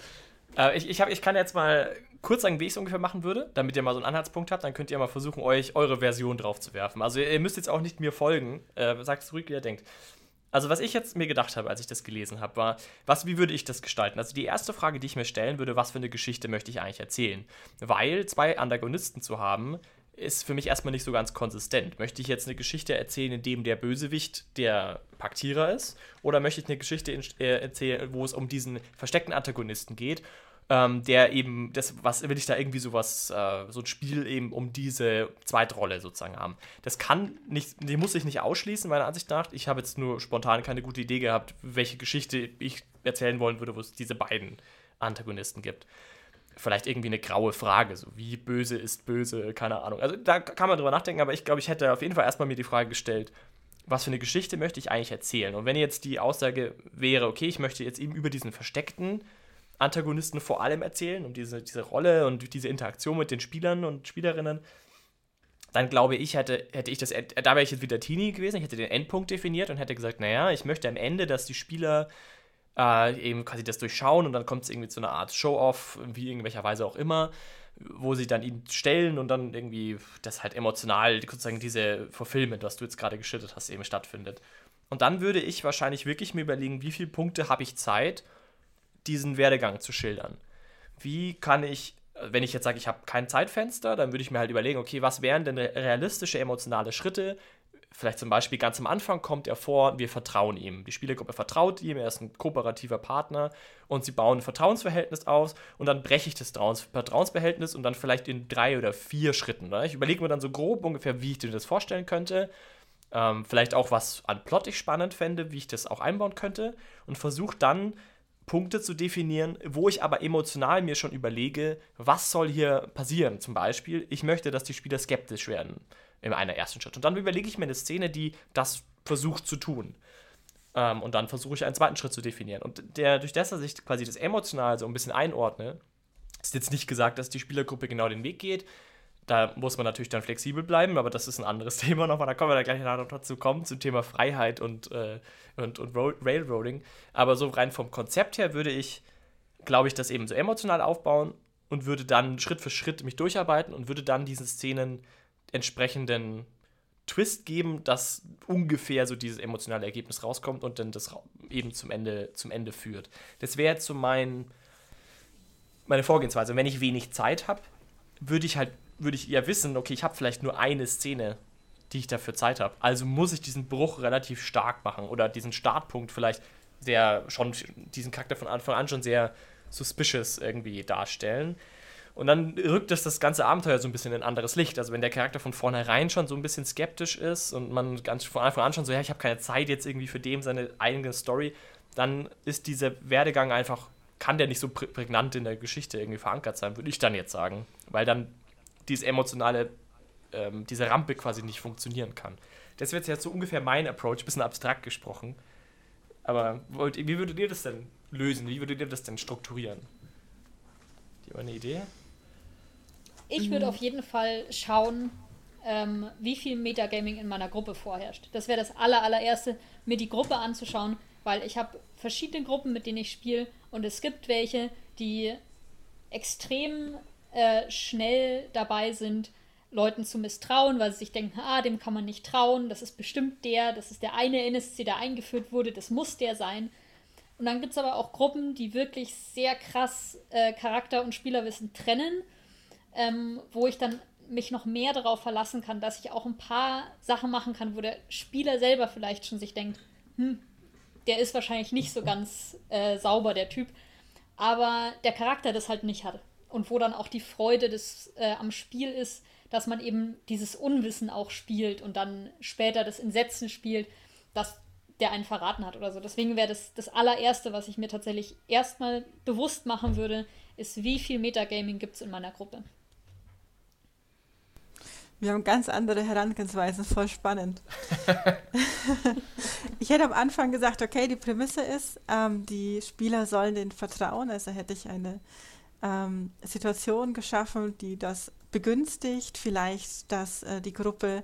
Äh, ich, ich, hab, ich kann jetzt mal kurz sagen, wie ich es ungefähr machen würde, damit ihr mal so einen Anhaltspunkt habt. Dann könnt ihr mal versuchen, euch eure Version drauf zu werfen. Also ihr müsst jetzt auch nicht mir folgen. Äh, sagt es wie ihr denkt. Also was ich jetzt mir gedacht habe, als ich das gelesen habe, war, was, wie würde ich das gestalten? Also die erste Frage, die ich mir stellen würde, was für eine Geschichte möchte ich eigentlich erzählen? Weil zwei Antagonisten zu haben, ist für mich erstmal nicht so ganz konsistent. Möchte ich jetzt eine Geschichte erzählen, in dem der Bösewicht der Paktierer ist? Oder möchte ich eine Geschichte äh, erzählen, wo es um diesen versteckten Antagonisten geht ähm, der eben, das, was will ich da irgendwie sowas, äh, so ein Spiel eben um diese Zweitrolle sozusagen haben. Das kann nicht, die muss ich nicht ausschließen, meiner Ansicht nach. Ich habe jetzt nur spontan keine gute Idee gehabt, welche Geschichte ich erzählen wollen würde, wo es diese beiden Antagonisten gibt. Vielleicht irgendwie eine graue Frage, so wie böse ist böse, keine Ahnung. Also da kann man drüber nachdenken, aber ich glaube, ich hätte auf jeden Fall erstmal mir die Frage gestellt, was für eine Geschichte möchte ich eigentlich erzählen? Und wenn jetzt die Aussage wäre, okay, ich möchte jetzt eben über diesen versteckten Antagonisten vor allem erzählen, um diese, diese Rolle und diese Interaktion mit den Spielern und Spielerinnen, dann glaube ich, hätte, hätte ich das, da wäre ich jetzt wieder Teenie gewesen, ich hätte den Endpunkt definiert und hätte gesagt, naja, ich möchte am Ende, dass die Spieler äh, eben quasi das durchschauen und dann kommt es irgendwie zu einer Art Show-Off, wie irgendwelcher Weise auch immer, wo sie dann ihn stellen und dann irgendwie das halt emotional, sozusagen diese Fulfillment, was du jetzt gerade geschildert hast, eben stattfindet. Und dann würde ich wahrscheinlich wirklich mir überlegen, wie viele Punkte habe ich Zeit, diesen Werdegang zu schildern. Wie kann ich, wenn ich jetzt sage, ich habe kein Zeitfenster, dann würde ich mir halt überlegen, okay, was wären denn realistische emotionale Schritte? Vielleicht zum Beispiel ganz am Anfang kommt er vor, wir vertrauen ihm. Die Spielergruppe vertraut ihm, er ist ein kooperativer Partner und sie bauen ein Vertrauensverhältnis aus und dann breche ich das Vertrauensverhältnis und dann vielleicht in drei oder vier Schritten. Ne? Ich überlege mir dann so grob ungefähr, wie ich dir das vorstellen könnte. Ähm, vielleicht auch, was an Plot ich spannend fände, wie ich das auch einbauen könnte und versuche dann Punkte zu definieren, wo ich aber emotional mir schon überlege, was soll hier passieren. Zum Beispiel, ich möchte, dass die Spieler skeptisch werden in einer ersten Schritt. Und dann überlege ich mir eine Szene, die das versucht zu tun. Ähm, und dann versuche ich einen zweiten Schritt zu definieren. Und der, durch das, dass ich quasi das emotional so ein bisschen einordne, ist jetzt nicht gesagt, dass die Spielergruppe genau den Weg geht. Da muss man natürlich dann flexibel bleiben, aber das ist ein anderes Thema nochmal. Da kommen wir da gleich noch dazu kommen, zum Thema Freiheit und, äh, und, und Railroading. Aber so rein vom Konzept her würde ich, glaube ich, das eben so emotional aufbauen und würde dann Schritt für Schritt mich durcharbeiten und würde dann diesen Szenen entsprechenden Twist geben, dass ungefähr so dieses emotionale Ergebnis rauskommt und dann das eben zum Ende, zum Ende führt. Das wäre jetzt so mein, meine Vorgehensweise. Wenn ich wenig Zeit habe, würde ich halt würde ich ja wissen, okay, ich habe vielleicht nur eine Szene, die ich dafür Zeit habe. Also muss ich diesen Bruch relativ stark machen oder diesen Startpunkt vielleicht sehr schon diesen Charakter von Anfang an schon sehr suspicious irgendwie darstellen. Und dann rückt es das ganze Abenteuer so ein bisschen in ein anderes Licht. Also wenn der Charakter von vornherein schon so ein bisschen skeptisch ist und man ganz von Anfang an schon so, ja, ich habe keine Zeit jetzt irgendwie für dem seine eigene Story, dann ist dieser Werdegang einfach, kann der nicht so prägnant in der Geschichte irgendwie verankert sein, würde ich dann jetzt sagen. Weil dann dieses emotionale, ähm, diese Rampe quasi nicht funktionieren kann. Das wäre jetzt so ungefähr mein Approach, bisschen abstrakt gesprochen. Aber wollt, wie würdet ihr das denn lösen? Wie würdet ihr das denn strukturieren? Die eine Idee? Ich würde mhm. auf jeden Fall schauen, ähm, wie viel Metagaming in meiner Gruppe vorherrscht. Das wäre das aller, allererste, mir die Gruppe anzuschauen. weil ich habe verschiedene Gruppen, mit denen ich spiele und es gibt welche, die extrem äh, schnell dabei sind, Leuten zu misstrauen, weil sie sich denken, ah, dem kann man nicht trauen, das ist bestimmt der, das ist der eine NSC, der eingeführt wurde, das muss der sein. Und dann gibt es aber auch Gruppen, die wirklich sehr krass äh, Charakter und Spielerwissen trennen, ähm, wo ich dann mich noch mehr darauf verlassen kann, dass ich auch ein paar Sachen machen kann, wo der Spieler selber vielleicht schon sich denkt, hm, der ist wahrscheinlich nicht so ganz äh, sauber, der Typ, aber der Charakter das halt nicht hat. Und wo dann auch die Freude des, äh, am Spiel ist, dass man eben dieses Unwissen auch spielt und dann später das Entsetzen spielt, dass der einen verraten hat oder so. Deswegen wäre das das allererste, was ich mir tatsächlich erstmal bewusst machen würde, ist, wie viel Metagaming gibt es in meiner Gruppe. Wir haben ganz andere Herangehensweisen, voll spannend. ich hätte am Anfang gesagt, okay, die Prämisse ist, ähm, die Spieler sollen den vertrauen, also hätte ich eine ähm, Situation geschaffen, die das begünstigt, vielleicht, dass äh, die Gruppe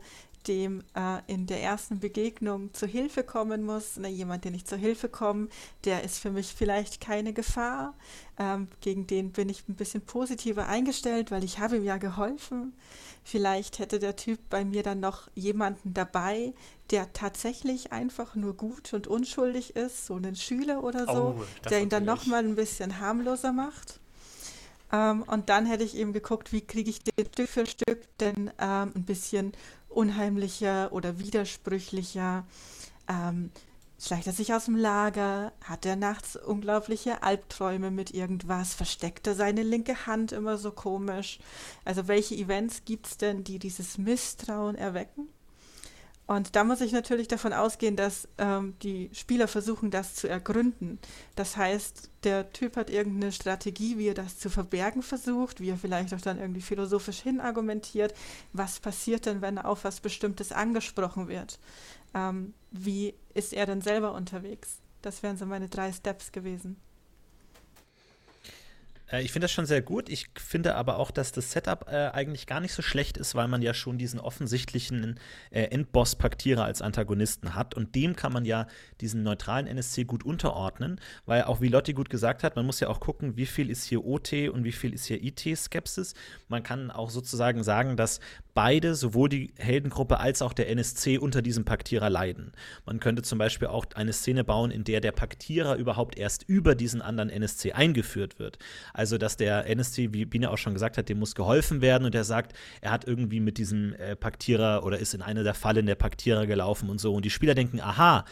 dem äh, in der ersten Begegnung zur Hilfe kommen muss. Na, jemand, der nicht zur Hilfe kommt, der ist für mich vielleicht keine Gefahr. Ähm, gegen den bin ich ein bisschen positiver eingestellt, weil ich habe ihm ja geholfen. Vielleicht hätte der Typ bei mir dann noch jemanden dabei, der tatsächlich einfach nur gut und unschuldig ist, so einen Schüler oder so, oh, der ihn dann noch mal ein bisschen harmloser macht. Ähm, und dann hätte ich eben geguckt, wie kriege ich den Stück für Stück denn ähm, ein bisschen unheimlicher oder widersprüchlicher. Ähm, schleicht er sich aus dem Lager? Hat er nachts unglaubliche Albträume mit irgendwas? Versteckt er seine linke Hand immer so komisch? Also welche Events gibt es denn, die dieses Misstrauen erwecken? Und da muss ich natürlich davon ausgehen, dass ähm, die Spieler versuchen, das zu ergründen. Das heißt, der Typ hat irgendeine Strategie, wie er das zu verbergen versucht, wie er vielleicht auch dann irgendwie philosophisch hinargumentiert. Was passiert denn, wenn er auf was Bestimmtes angesprochen wird? Ähm, wie ist er denn selber unterwegs? Das wären so meine drei Steps gewesen. Äh, ich finde das schon sehr gut. Ich finde aber auch, dass das Setup äh, eigentlich gar nicht so schlecht ist, weil man ja schon diesen offensichtlichen äh, Endboss-Paktierer als Antagonisten hat. Und dem kann man ja diesen neutralen NSC gut unterordnen, weil auch wie Lotti gut gesagt hat, man muss ja auch gucken, wie viel ist hier OT und wie viel ist hier IT-Skepsis. Man kann auch sozusagen sagen, dass beide, sowohl die Heldengruppe als auch der NSC, unter diesem Paktierer leiden. Man könnte zum Beispiel auch eine Szene bauen, in der der Paktierer überhaupt erst über diesen anderen NSC eingeführt wird. Also, dass der NSC, wie Biene auch schon gesagt hat, dem muss geholfen werden und er sagt, er hat irgendwie mit diesem äh, Paktierer oder ist in eine der Fallen der Paktierer gelaufen und so. Und die Spieler denken, aha,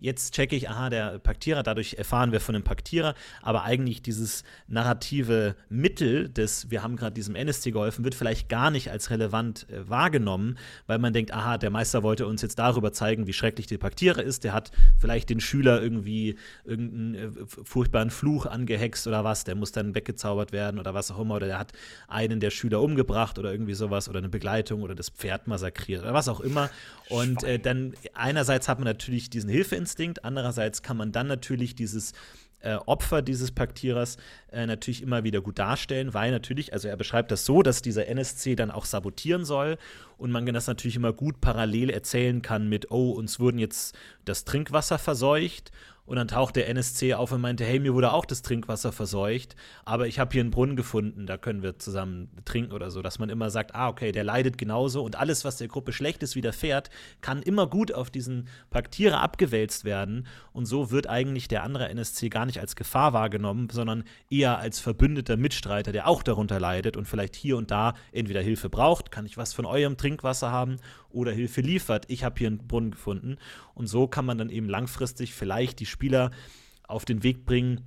jetzt checke ich, aha, der Paktierer, dadurch erfahren wir von dem Paktierer, aber eigentlich dieses narrative Mittel des, wir haben gerade diesem NSC geholfen, wird vielleicht gar nicht als relevant äh, wahrgenommen, weil man denkt, aha, der Meister wollte uns jetzt darüber zeigen, wie schrecklich der Paktierer ist, der hat vielleicht den Schüler irgendwie irgendeinen äh, furchtbaren Fluch angehext oder was, der muss dann weggezaubert werden oder was auch immer, oder der hat einen der Schüler umgebracht oder irgendwie sowas oder eine Begleitung oder das Pferd massakriert oder was auch immer. Und äh, dann einerseits hat man natürlich diesen Hilfeinstinkt, andererseits kann man dann natürlich dieses äh, Opfer dieses Paktierers äh, natürlich immer wieder gut darstellen, weil natürlich, also er beschreibt das so, dass dieser NSC dann auch sabotieren soll und man das natürlich immer gut parallel erzählen kann mit, oh, uns wurden jetzt das Trinkwasser verseucht und dann taucht der NSC auf und meinte, hey, mir wurde auch das Trinkwasser verseucht, aber ich habe hier einen Brunnen gefunden, da können wir zusammen trinken oder so. Dass man immer sagt, ah, okay, der leidet genauso und alles, was der Gruppe Schlechtes widerfährt, kann immer gut auf diesen Paktierer abgewälzt werden. Und so wird eigentlich der andere NSC gar nicht als Gefahr wahrgenommen, sondern eher als verbündeter Mitstreiter, der auch darunter leidet und vielleicht hier und da entweder Hilfe braucht, kann ich was von eurem Trinkwasser haben oder Hilfe liefert. Ich habe hier einen Brunnen gefunden. Und so kann man dann eben langfristig vielleicht die Spieler auf den Weg bringen,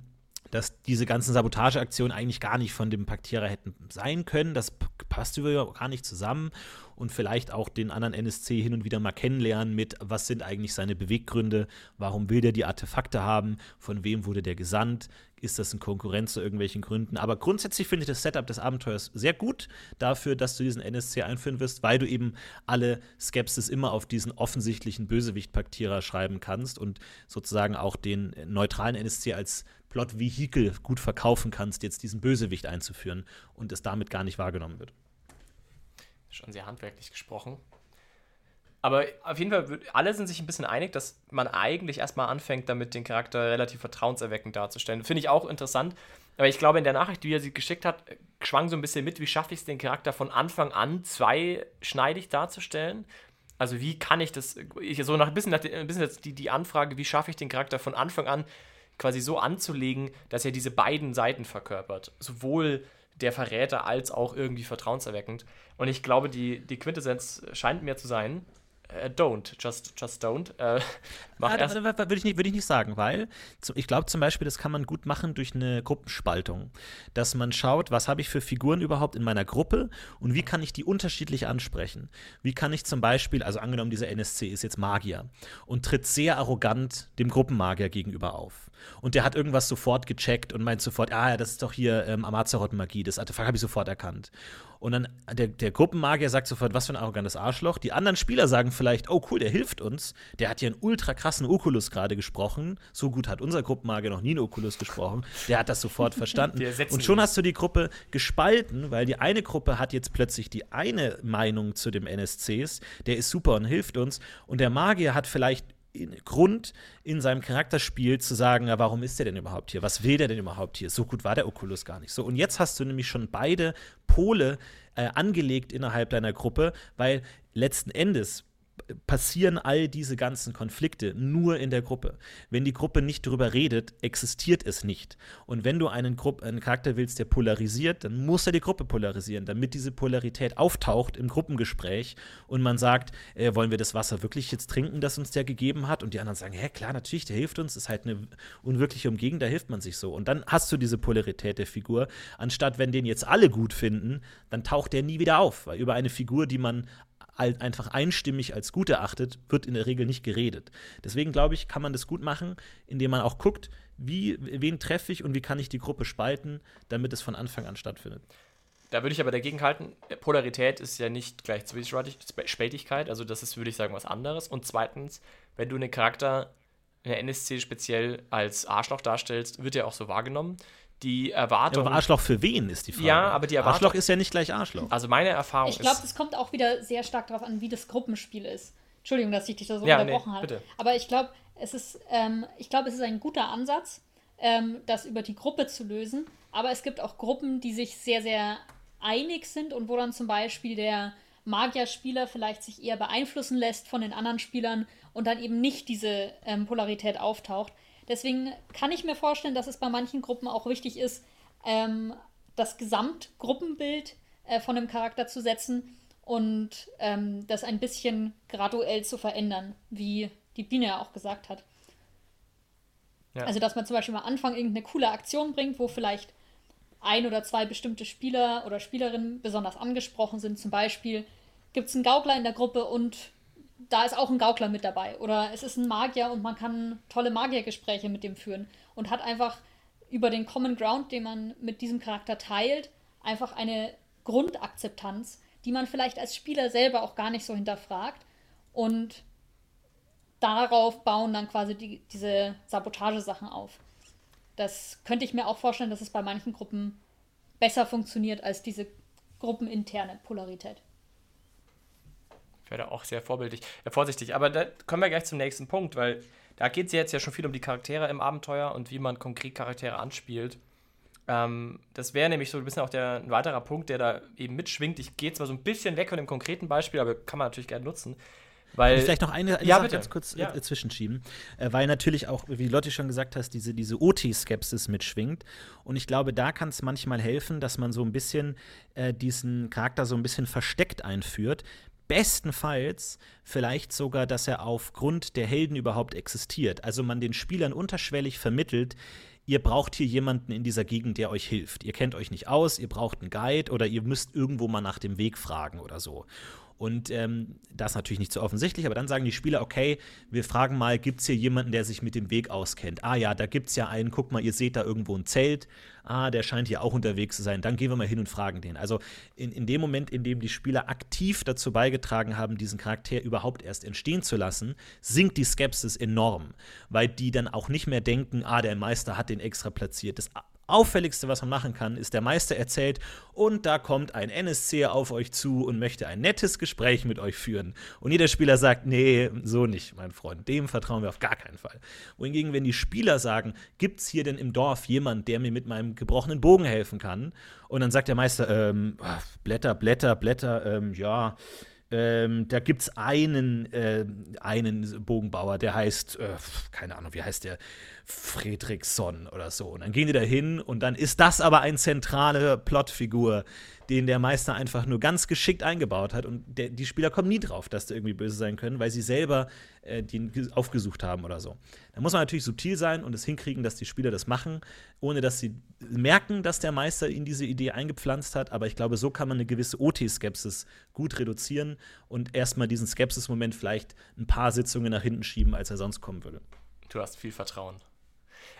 dass diese ganzen Sabotageaktionen eigentlich gar nicht von dem Paktierer hätten sein können. Das passt überhaupt gar nicht zusammen und vielleicht auch den anderen NSC hin und wieder mal kennenlernen mit, was sind eigentlich seine Beweggründe, warum will der die Artefakte haben, von wem wurde der gesandt, ist das in Konkurrenz zu irgendwelchen Gründen. Aber grundsätzlich finde ich das Setup des Abenteuers sehr gut dafür, dass du diesen NSC einführen wirst, weil du eben alle Skepsis immer auf diesen offensichtlichen Bösewicht-Paktierer schreiben kannst und sozusagen auch den neutralen NSC als Plot-Vehikel gut verkaufen kannst, jetzt diesen Bösewicht einzuführen und es damit gar nicht wahrgenommen wird. Schon sehr handwerklich gesprochen. Aber auf jeden Fall, alle sind sich ein bisschen einig, dass man eigentlich erstmal anfängt, damit den Charakter relativ vertrauenserweckend darzustellen. Finde ich auch interessant. Aber ich glaube, in der Nachricht, die er sie geschickt hat, schwang so ein bisschen mit, wie schaffe ich es, den Charakter von Anfang an zweischneidig darzustellen. Also wie kann ich das, ich, so nach ein bisschen, nach, ein bisschen die, die Anfrage, wie schaffe ich den Charakter von Anfang an quasi so anzulegen, dass er diese beiden Seiten verkörpert. Sowohl der Verräter als auch irgendwie vertrauenserweckend. Und ich glaube, die, die Quintessenz scheint mir zu sein, äh, don't, just, just don't. Äh, mach ja, Würde ich, nicht, würd ich nicht sagen, weil ich glaube zum Beispiel, das kann man gut machen durch eine Gruppenspaltung. Dass man schaut, was habe ich für Figuren überhaupt in meiner Gruppe und wie kann ich die unterschiedlich ansprechen. Wie kann ich zum Beispiel, also angenommen, dieser NSC ist jetzt Magier und tritt sehr arrogant dem Gruppenmagier gegenüber auf. Und der hat irgendwas sofort gecheckt und meint sofort, ah ja, das ist doch hier ähm, Amatzeroth-Magie, das Artefakt habe ich sofort erkannt. Und dann der, der Gruppenmagier sagt sofort, was für ein arrogantes Arschloch. Die anderen Spieler sagen vielleicht, oh cool, der hilft uns. Der hat hier einen ultra krassen Oculus gerade gesprochen. So gut hat unser Gruppenmagier noch nie einen Oculus gesprochen. Der hat das sofort verstanden. Und schon hast du die Gruppe gespalten, weil die eine Gruppe hat jetzt plötzlich die eine Meinung zu dem NSCs. Der ist super und hilft uns. Und der Magier hat vielleicht Grund in seinem Charakterspiel zu sagen, ja, warum ist der denn überhaupt hier? Was will der denn überhaupt hier? So gut war der Oculus gar nicht. So, und jetzt hast du nämlich schon beide Pole äh, angelegt innerhalb deiner Gruppe, weil letzten Endes passieren all diese ganzen Konflikte nur in der Gruppe. Wenn die Gruppe nicht darüber redet, existiert es nicht. Und wenn du einen, Gru einen Charakter willst, der polarisiert, dann muss er die Gruppe polarisieren, damit diese Polarität auftaucht im Gruppengespräch und man sagt, äh, wollen wir das Wasser wirklich jetzt trinken, das uns der gegeben hat? Und die anderen sagen, hä, klar, natürlich, der hilft uns, ist halt eine unwirkliche Umgebung, da hilft man sich so. Und dann hast du diese Polarität der Figur, anstatt wenn den jetzt alle gut finden, dann taucht der nie wieder auf, weil über eine Figur, die man einfach einstimmig als gut erachtet, wird in der Regel nicht geredet. Deswegen glaube ich, kann man das gut machen, indem man auch guckt, wie, wen treffe ich und wie kann ich die Gruppe spalten, damit es von Anfang an stattfindet. Da würde ich aber dagegen halten, Polarität ist ja nicht gleich Spältigkeit, also das ist, würde ich sagen, was anderes. Und zweitens, wenn du einen Charakter in der NSC speziell als Arschloch darstellst, wird er auch so wahrgenommen die Erwartung. Ja, aber Arschloch für wen ist die Frage? Ja, aber die Erwartung. Arschloch ist ja nicht gleich Arschloch. Also meine Erfahrung ich glaub, ist. Ich glaube, es kommt auch wieder sehr stark darauf an, wie das Gruppenspiel ist. Entschuldigung, dass ich dich da so ja, unterbrochen nee, habe. Bitte. Aber ich glaube, es ist, ähm, ich glaube, es ist ein guter Ansatz, ähm, das über die Gruppe zu lösen. Aber es gibt auch Gruppen, die sich sehr, sehr einig sind und wo dann zum Beispiel der Magierspieler vielleicht sich eher beeinflussen lässt von den anderen Spielern und dann eben nicht diese ähm, Polarität auftaucht. Deswegen kann ich mir vorstellen, dass es bei manchen Gruppen auch wichtig ist, ähm, das Gesamtgruppenbild äh, von einem Charakter zu setzen und ähm, das ein bisschen graduell zu verändern, wie die Biene ja auch gesagt hat. Ja. Also, dass man zum Beispiel am Anfang irgendeine coole Aktion bringt, wo vielleicht ein oder zwei bestimmte Spieler oder Spielerinnen besonders angesprochen sind. Zum Beispiel gibt es einen Gaukler in der Gruppe und da ist auch ein Gaukler mit dabei. Oder es ist ein Magier und man kann tolle Magiergespräche mit dem führen und hat einfach über den Common Ground, den man mit diesem Charakter teilt, einfach eine Grundakzeptanz, die man vielleicht als Spieler selber auch gar nicht so hinterfragt. Und darauf bauen dann quasi die, diese Sabotagesachen auf. Das könnte ich mir auch vorstellen, dass es bei manchen Gruppen besser funktioniert als diese gruppeninterne Polarität. Ich werde auch sehr vorbildlich, äh, vorsichtig. Aber da kommen wir gleich zum nächsten Punkt, weil da geht es jetzt ja schon viel um die Charaktere im Abenteuer und wie man konkret Charaktere anspielt. Ähm, das wäre nämlich so ein bisschen auch der, ein weiterer Punkt, der da eben mitschwingt. Ich gehe zwar so ein bisschen weg von dem konkreten Beispiel, aber kann man natürlich gerne nutzen. Weil, ich vielleicht noch eine, eine ja, Sache bitte. ganz kurz ja. äh, zwischenschieben, äh, weil natürlich auch, wie Lotti schon gesagt hast, diese, diese OT-Skepsis mitschwingt. Und ich glaube, da kann es manchmal helfen, dass man so ein bisschen äh, diesen Charakter so ein bisschen versteckt einführt, bestenfalls vielleicht sogar, dass er aufgrund der Helden überhaupt existiert. Also man den Spielern unterschwellig vermittelt, ihr braucht hier jemanden in dieser Gegend, der euch hilft. Ihr kennt euch nicht aus, ihr braucht einen Guide oder ihr müsst irgendwo mal nach dem Weg fragen oder so. Und ähm, das ist natürlich nicht so offensichtlich, aber dann sagen die Spieler, okay, wir fragen mal, gibt es hier jemanden, der sich mit dem Weg auskennt? Ah ja, da gibt es ja einen, guck mal, ihr seht da irgendwo ein Zelt. Ah, der scheint hier auch unterwegs zu sein. Dann gehen wir mal hin und fragen den. Also in, in dem Moment, in dem die Spieler aktiv dazu beigetragen haben, diesen Charakter überhaupt erst entstehen zu lassen, sinkt die Skepsis enorm, weil die dann auch nicht mehr denken, ah, der Meister hat den extra platziert. Das Auffälligste, was man machen kann, ist, der Meister erzählt, und da kommt ein NSC auf euch zu und möchte ein nettes Gespräch mit euch führen. Und jeder Spieler sagt, nee, so nicht, mein Freund, dem vertrauen wir auf gar keinen Fall. Wohingegen, wenn die Spieler sagen, gibt es hier denn im Dorf jemand, der mir mit meinem gebrochenen Bogen helfen kann? Und dann sagt der Meister, ähm, Blätter, Blätter, Blätter, ähm, ja, ähm, da gibt es einen, äh, einen Bogenbauer, der heißt, äh, keine Ahnung, wie heißt der? Fredriksson oder so. Und dann gehen die da hin und dann ist das aber eine zentrale Plotfigur, den der Meister einfach nur ganz geschickt eingebaut hat. Und der, die Spieler kommen nie drauf, dass die irgendwie böse sein können, weil sie selber äh, den aufgesucht haben oder so. Da muss man natürlich subtil sein und es hinkriegen, dass die Spieler das machen, ohne dass sie merken, dass der Meister ihnen diese Idee eingepflanzt hat. Aber ich glaube, so kann man eine gewisse OT-Skepsis gut reduzieren und erstmal diesen Skepsis-Moment vielleicht ein paar Sitzungen nach hinten schieben, als er sonst kommen würde. Du hast viel Vertrauen.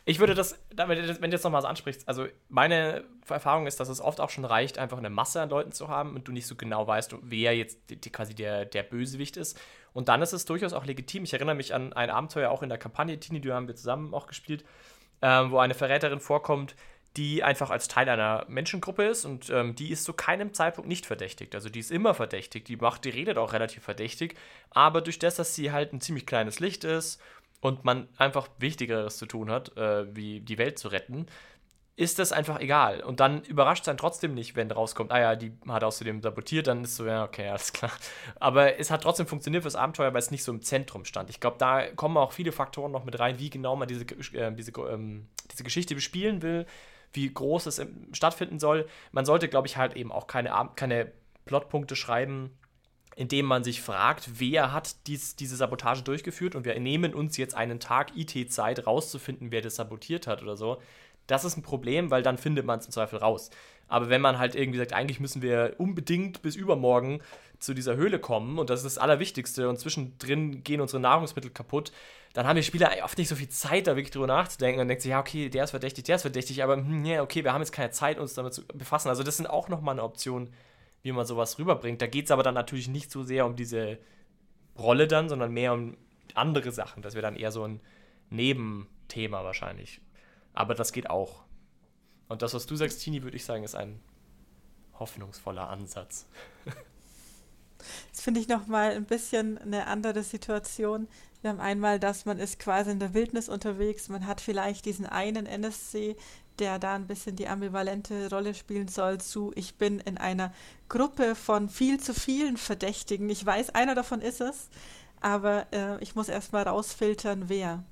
Ich würde das, wenn du jetzt nochmal so ansprichst, also meine Erfahrung ist, dass es oft auch schon reicht, einfach eine Masse an Leuten zu haben und du nicht so genau weißt, wer jetzt die, die, quasi der, der Bösewicht ist. Und dann ist es durchaus auch legitim. Ich erinnere mich an ein Abenteuer auch in der Kampagne, Tini, die haben wir zusammen auch gespielt, ähm, wo eine Verräterin vorkommt, die einfach als Teil einer Menschengruppe ist und ähm, die ist zu keinem Zeitpunkt nicht verdächtigt. Also die ist immer verdächtig, die macht, die redet auch relativ verdächtig, aber durch das, dass sie halt ein ziemlich kleines Licht ist und man einfach Wichtigeres zu tun hat, äh, wie die Welt zu retten, ist das einfach egal. Und dann überrascht es einen trotzdem nicht, wenn rauskommt, ah ja, die hat außerdem sabotiert, dann ist so, ja, okay, alles klar. Aber es hat trotzdem funktioniert fürs Abenteuer, weil es nicht so im Zentrum stand. Ich glaube, da kommen auch viele Faktoren noch mit rein, wie genau man diese, äh, diese, ähm, diese Geschichte bespielen will, wie groß es stattfinden soll. Man sollte, glaube ich, halt eben auch keine, keine Plotpunkte schreiben, indem man sich fragt, wer hat dies, diese Sabotage durchgeführt und wir nehmen uns jetzt einen Tag IT-Zeit rauszufinden, wer das sabotiert hat oder so. Das ist ein Problem, weil dann findet man es im Zweifel raus. Aber wenn man halt irgendwie sagt, eigentlich müssen wir unbedingt bis übermorgen zu dieser Höhle kommen und das ist das Allerwichtigste und zwischendrin gehen unsere Nahrungsmittel kaputt, dann haben die Spieler oft nicht so viel Zeit, da wirklich drüber nachzudenken und denkt sich, ja, okay, der ist verdächtig, der ist verdächtig, aber hm, ja, okay, wir haben jetzt keine Zeit, uns damit zu befassen. Also das sind auch nochmal eine Option, wie man sowas rüberbringt. Da geht es aber dann natürlich nicht so sehr um diese Rolle dann, sondern mehr um andere Sachen. Das wäre dann eher so ein Nebenthema wahrscheinlich. Aber das geht auch. Und das, was du sagst, Tini, würde ich sagen, ist ein hoffnungsvoller Ansatz. Das finde ich nochmal ein bisschen eine andere Situation. Wir haben einmal, dass man ist quasi in der Wildnis unterwegs, man hat vielleicht diesen einen NSC, der da ein bisschen die ambivalente Rolle spielen soll, zu ich bin in einer Gruppe von viel zu vielen Verdächtigen. Ich weiß, einer davon ist es, aber äh, ich muss erstmal rausfiltern, wer.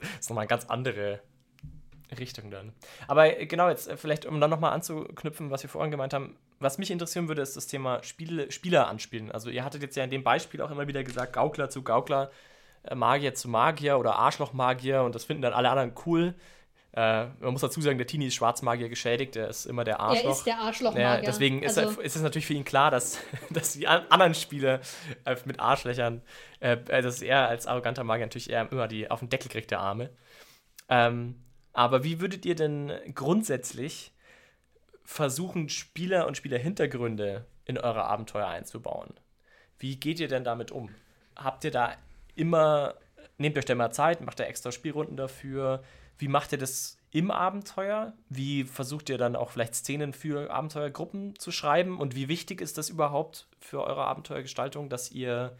Das ist nochmal eine ganz andere Richtung dann. Aber äh, genau, jetzt äh, vielleicht, um dann nochmal anzuknüpfen, was wir vorhin gemeint haben, was mich interessieren würde, ist das Thema Spiele, Spieler anspielen. Also ihr hattet jetzt ja in dem Beispiel auch immer wieder gesagt, Gaukler zu Gaukler. Äh, Magier zu Magier oder Arschloch-Magier und das finden dann alle anderen cool. Äh, man muss dazu sagen, der Tini ist Schwarzmagier geschädigt, der ist immer der Arschloch. Er ist der Arschloch-Magier. Ja, deswegen ist, also, ist, es natürlich für ihn klar, dass, dass die anderen Spieler äh, mit Arschlöchern, äh, äh, dass er als arroganter Magier natürlich eher immer die auf den Deckel kriegt, der Arme. Ähm, aber wie würdet ihr denn grundsätzlich versuchen, Spieler und Spielerhintergründe in eure Abenteuer einzubauen? Wie geht ihr denn damit um? Habt ihr da immer, nehmt euch da mal Zeit, macht da extra Spielrunden dafür. Wie macht ihr das im Abenteuer? Wie versucht ihr dann auch vielleicht Szenen für Abenteuergruppen zu schreiben? Und wie wichtig ist das überhaupt für eure Abenteuergestaltung, dass ihr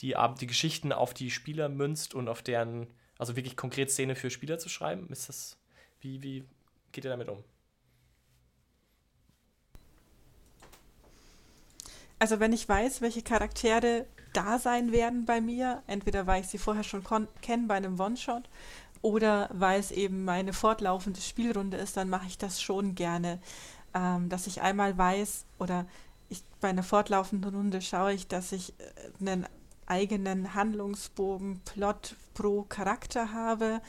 die, die Geschichten auf die Spieler münzt und auf deren, also wirklich konkret Szene für Spieler zu schreiben? Ist das, wie, wie geht ihr damit um? Also wenn ich weiß, welche Charaktere da sein werden bei mir, entweder weil ich sie vorher schon kenne bei einem One-Shot oder weil es eben meine fortlaufende Spielrunde ist, dann mache ich das schon gerne, ähm, dass ich einmal weiß oder ich, bei einer fortlaufenden Runde schaue ich, dass ich äh, einen eigenen Handlungsbogen, Plot pro Charakter habe,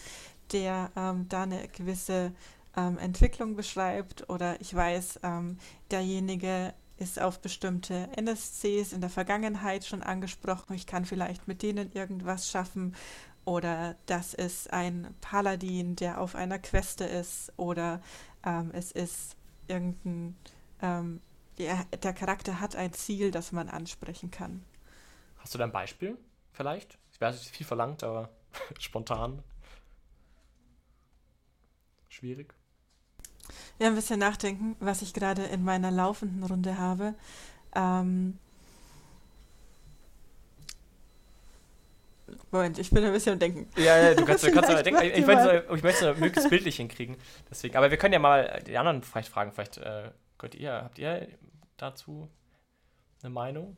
der ähm, da eine gewisse ähm, Entwicklung beschreibt oder ich weiß, ähm, derjenige ist auf bestimmte NSCs in der Vergangenheit schon angesprochen. Ich kann vielleicht mit denen irgendwas schaffen. Oder das ist ein Paladin, der auf einer Queste ist. Oder ähm, es ist irgendein. Ähm, der, der Charakter hat ein Ziel, das man ansprechen kann. Hast du da ein Beispiel vielleicht? Ich weiß, es viel verlangt, aber spontan. schwierig? Ja, ein bisschen nachdenken, was ich gerade in meiner laufenden Runde habe. Ähm, Moment, ich bin ein bisschen am Denken. Ja, ja, du kannst, du kannst aber denken. Ich, ich, möchte, ich möchte es möglichst bildlich hinkriegen. Deswegen. Aber wir können ja mal die anderen vielleicht fragen. Vielleicht äh, könnt ihr, habt ihr dazu eine Meinung?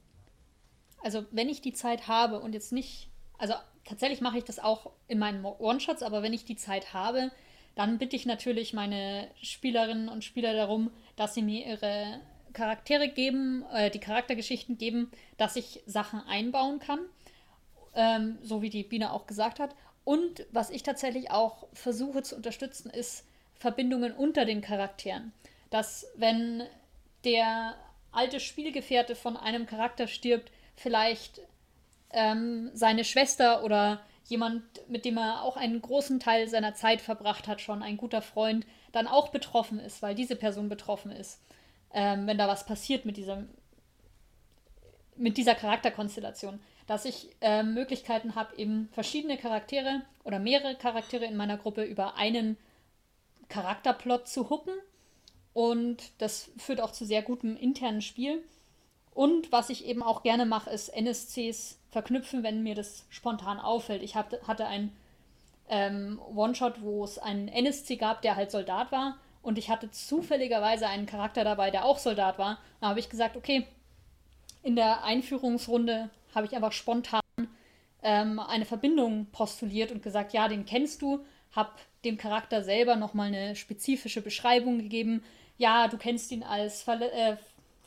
Also, wenn ich die Zeit habe und jetzt nicht, also tatsächlich mache ich das auch in meinen One-Shots, aber wenn ich die Zeit habe, dann bitte ich natürlich meine Spielerinnen und Spieler darum, dass sie mir ihre Charaktere geben, äh, die Charaktergeschichten geben, dass ich Sachen einbauen kann, ähm, so wie die Biene auch gesagt hat. Und was ich tatsächlich auch versuche zu unterstützen, ist Verbindungen unter den Charakteren. Dass wenn der alte Spielgefährte von einem Charakter stirbt, vielleicht ähm, seine Schwester oder jemand, mit dem er auch einen großen Teil seiner Zeit verbracht hat, schon ein guter Freund, dann auch betroffen ist, weil diese Person betroffen ist, ähm, wenn da was passiert mit diesem mit dieser Charakterkonstellation, dass ich äh, Möglichkeiten habe, eben verschiedene Charaktere oder mehrere Charaktere in meiner Gruppe über einen Charakterplot zu hucken. Und das führt auch zu sehr gutem internen Spiel. Und was ich eben auch gerne mache, ist NSCs verknüpfen, wenn mir das spontan auffällt. Ich hab, hatte einen ähm, One-Shot, wo es einen NSC gab, der halt Soldat war. Und ich hatte zufälligerweise einen Charakter dabei, der auch Soldat war. Da habe ich gesagt, okay, in der Einführungsrunde habe ich einfach spontan ähm, eine Verbindung postuliert und gesagt, ja, den kennst du, habe dem Charakter selber nochmal eine spezifische Beschreibung gegeben. Ja, du kennst ihn als Verle äh,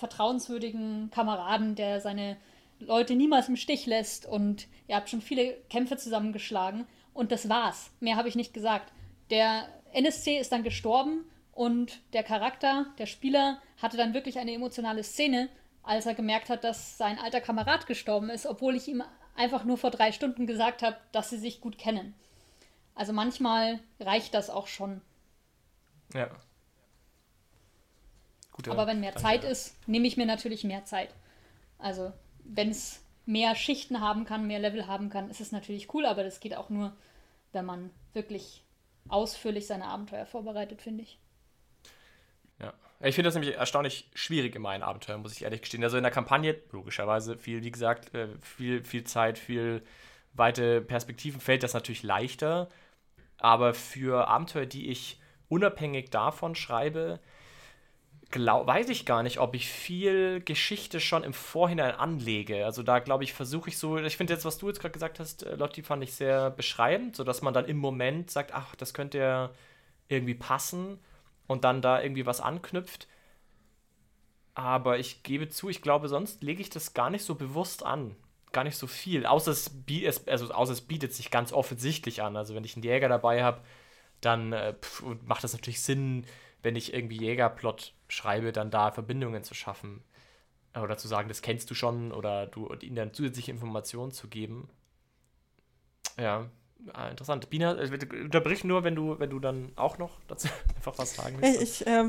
vertrauenswürdigen Kameraden, der seine Leute niemals im Stich lässt und ihr habt schon viele Kämpfe zusammengeschlagen und das war's. Mehr habe ich nicht gesagt. Der NSC ist dann gestorben und der Charakter, der Spieler, hatte dann wirklich eine emotionale Szene, als er gemerkt hat, dass sein alter Kamerad gestorben ist, obwohl ich ihm einfach nur vor drei Stunden gesagt habe, dass sie sich gut kennen. Also manchmal reicht das auch schon. Ja. Gute Aber wenn mehr Zeit ist, nehme ich mir natürlich mehr Zeit. Also wenn es mehr Schichten haben kann, mehr Level haben kann, ist es natürlich cool, aber das geht auch nur, wenn man wirklich ausführlich seine Abenteuer vorbereitet, finde ich. Ja, ich finde das nämlich erstaunlich schwierig in meinen Abenteuern, muss ich ehrlich gestehen. Also in der Kampagne, logischerweise, viel, wie gesagt, äh, viel, viel Zeit, viel weite Perspektiven fällt das natürlich leichter. Aber für Abenteuer, die ich unabhängig davon schreibe, glaub, weiß ich gar nicht, ob ich viel Geschichte schon im Vorhinein anlege. Also da glaube ich, versuche ich so, ich finde jetzt, was du jetzt gerade gesagt hast, äh, Lotti, fand ich sehr beschreibend, sodass man dann im Moment sagt, ach, das könnte ja irgendwie passen und dann da irgendwie was anknüpft. Aber ich gebe zu, ich glaube, sonst lege ich das gar nicht so bewusst an. Gar nicht so viel. Außer es, also, außer es bietet sich ganz offensichtlich an. Also wenn ich einen Jäger dabei habe, dann äh, pff, macht das natürlich Sinn, wenn ich irgendwie Jägerplot schreibe, dann da Verbindungen zu schaffen. Oder zu sagen, das kennst du schon, oder du ihnen dann zusätzliche Informationen zu geben. Ja, ah, interessant. Bina, äh, unterbrich nur, wenn du, wenn du dann auch noch dazu einfach was sagen willst. Ich äh,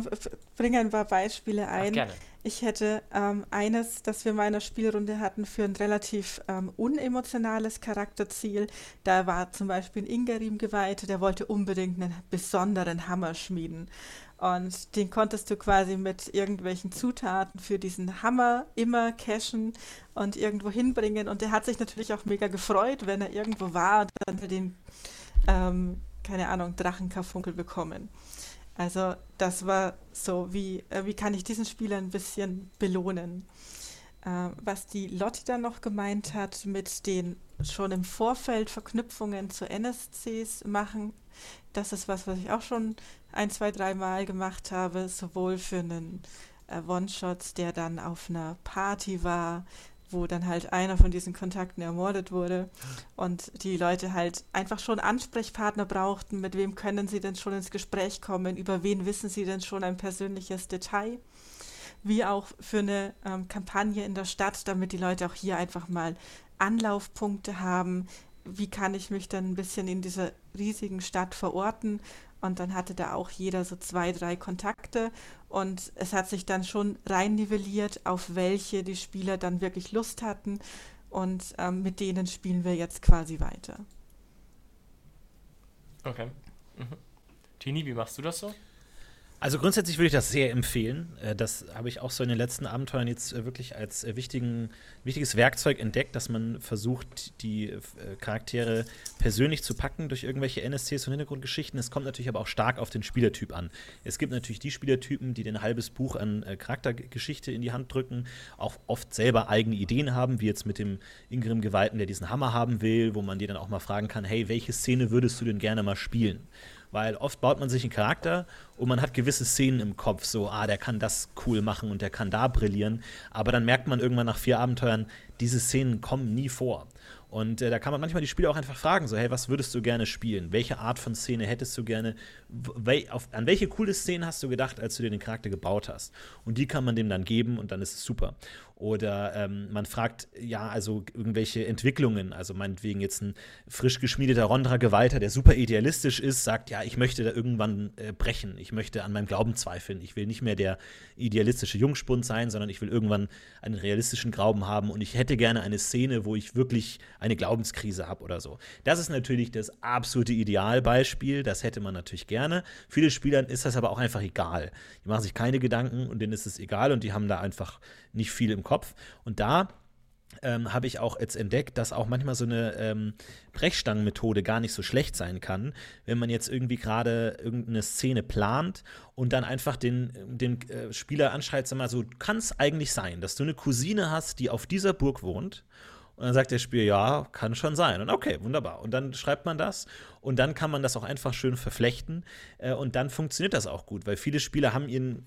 bringe ein paar Beispiele ein. Ach, gerne. Ich hätte ähm, eines, das wir in meiner Spielrunde hatten, für ein relativ ähm, unemotionales Charakterziel. Da war zum Beispiel ein Ingerim geweiht, der wollte unbedingt einen besonderen Hammer schmieden. Und den konntest du quasi mit irgendwelchen Zutaten für diesen Hammer immer cashen und irgendwo hinbringen. Und der hat sich natürlich auch mega gefreut, wenn er irgendwo war und dann den, ähm, keine Ahnung, Drachenkarfunkel bekommen. Also das war so, wie, äh, wie kann ich diesen Spieler ein bisschen belohnen. Äh, was die Lotti dann noch gemeint hat, mit den schon im Vorfeld Verknüpfungen zu NSCs machen, das ist was, was ich auch schon ein, zwei, dreimal gemacht habe, sowohl für einen äh, One-Shot, der dann auf einer Party war, wo dann halt einer von diesen Kontakten ermordet wurde und die Leute halt einfach schon Ansprechpartner brauchten, mit wem können sie denn schon ins Gespräch kommen, über wen wissen sie denn schon ein persönliches Detail, wie auch für eine ähm, Kampagne in der Stadt, damit die Leute auch hier einfach mal Anlaufpunkte haben, wie kann ich mich dann ein bisschen in dieser riesigen Stadt verorten und dann hatte da auch jeder so zwei, drei Kontakte. Und es hat sich dann schon rein nivelliert, auf welche die Spieler dann wirklich Lust hatten. Und ähm, mit denen spielen wir jetzt quasi weiter. Okay. Mhm. Tini, wie machst du das so? Also grundsätzlich würde ich das sehr empfehlen. Äh, das habe ich auch so in den letzten Abenteuern jetzt äh, wirklich als äh, wichtigen, wichtiges Werkzeug entdeckt, dass man versucht, die Charaktere persönlich zu packen durch irgendwelche NSCs und Hintergrundgeschichten. Es kommt natürlich aber auch stark auf den Spielertyp an. Es gibt natürlich die Spielertypen, die den halbes Buch an Charaktergeschichte in die Hand drücken, auch oft selber eigene Ideen haben, wie jetzt mit dem Ingrim-Geweihten, der diesen Hammer haben will, wo man die dann auch mal fragen kann, hey, welche Szene würdest du denn gerne mal spielen? Weil oft baut man sich einen Charakter und man hat gewisse Szenen im Kopf, so, ah, der kann das cool machen und der kann da brillieren. Aber dann merkt man irgendwann nach vier Abenteuern, diese Szenen kommen nie vor. Und äh, da kann man manchmal die Spieler auch einfach fragen, so, hey, was würdest du gerne spielen? Welche Art von Szene hättest du gerne? Wel auf, an welche coole Szenen hast du gedacht, als du dir den Charakter gebaut hast? Und die kann man dem dann geben und dann ist es super. Oder ähm, man fragt, ja, also irgendwelche Entwicklungen, also meinetwegen jetzt ein frisch geschmiedeter Rondra-Gewalter, der super idealistisch ist, sagt, ja, ich möchte da irgendwann äh, brechen, ich möchte an meinem Glauben zweifeln, ich will nicht mehr der idealistische Jungspund sein, sondern ich will irgendwann einen realistischen Glauben haben und ich hätte gerne eine Szene, wo ich wirklich eine Glaubenskrise habe oder so. Das ist natürlich das absolute Idealbeispiel, das hätte man natürlich gerne. Viele Spielern ist das aber auch einfach egal. Die machen sich keine Gedanken und denen ist es egal und die haben da einfach nicht viel im Kopf. Und da ähm, habe ich auch jetzt entdeckt, dass auch manchmal so eine ähm, Brechstangenmethode gar nicht so schlecht sein kann, wenn man jetzt irgendwie gerade irgendeine Szene plant und dann einfach den, den äh, Spieler anschreit, sag mal so, kann es eigentlich sein, dass du eine Cousine hast, die auf dieser Burg wohnt und dann sagt der Spieler, ja, kann schon sein. Und okay, wunderbar. Und dann schreibt man das und dann kann man das auch einfach schön verflechten äh, und dann funktioniert das auch gut, weil viele Spieler haben ihren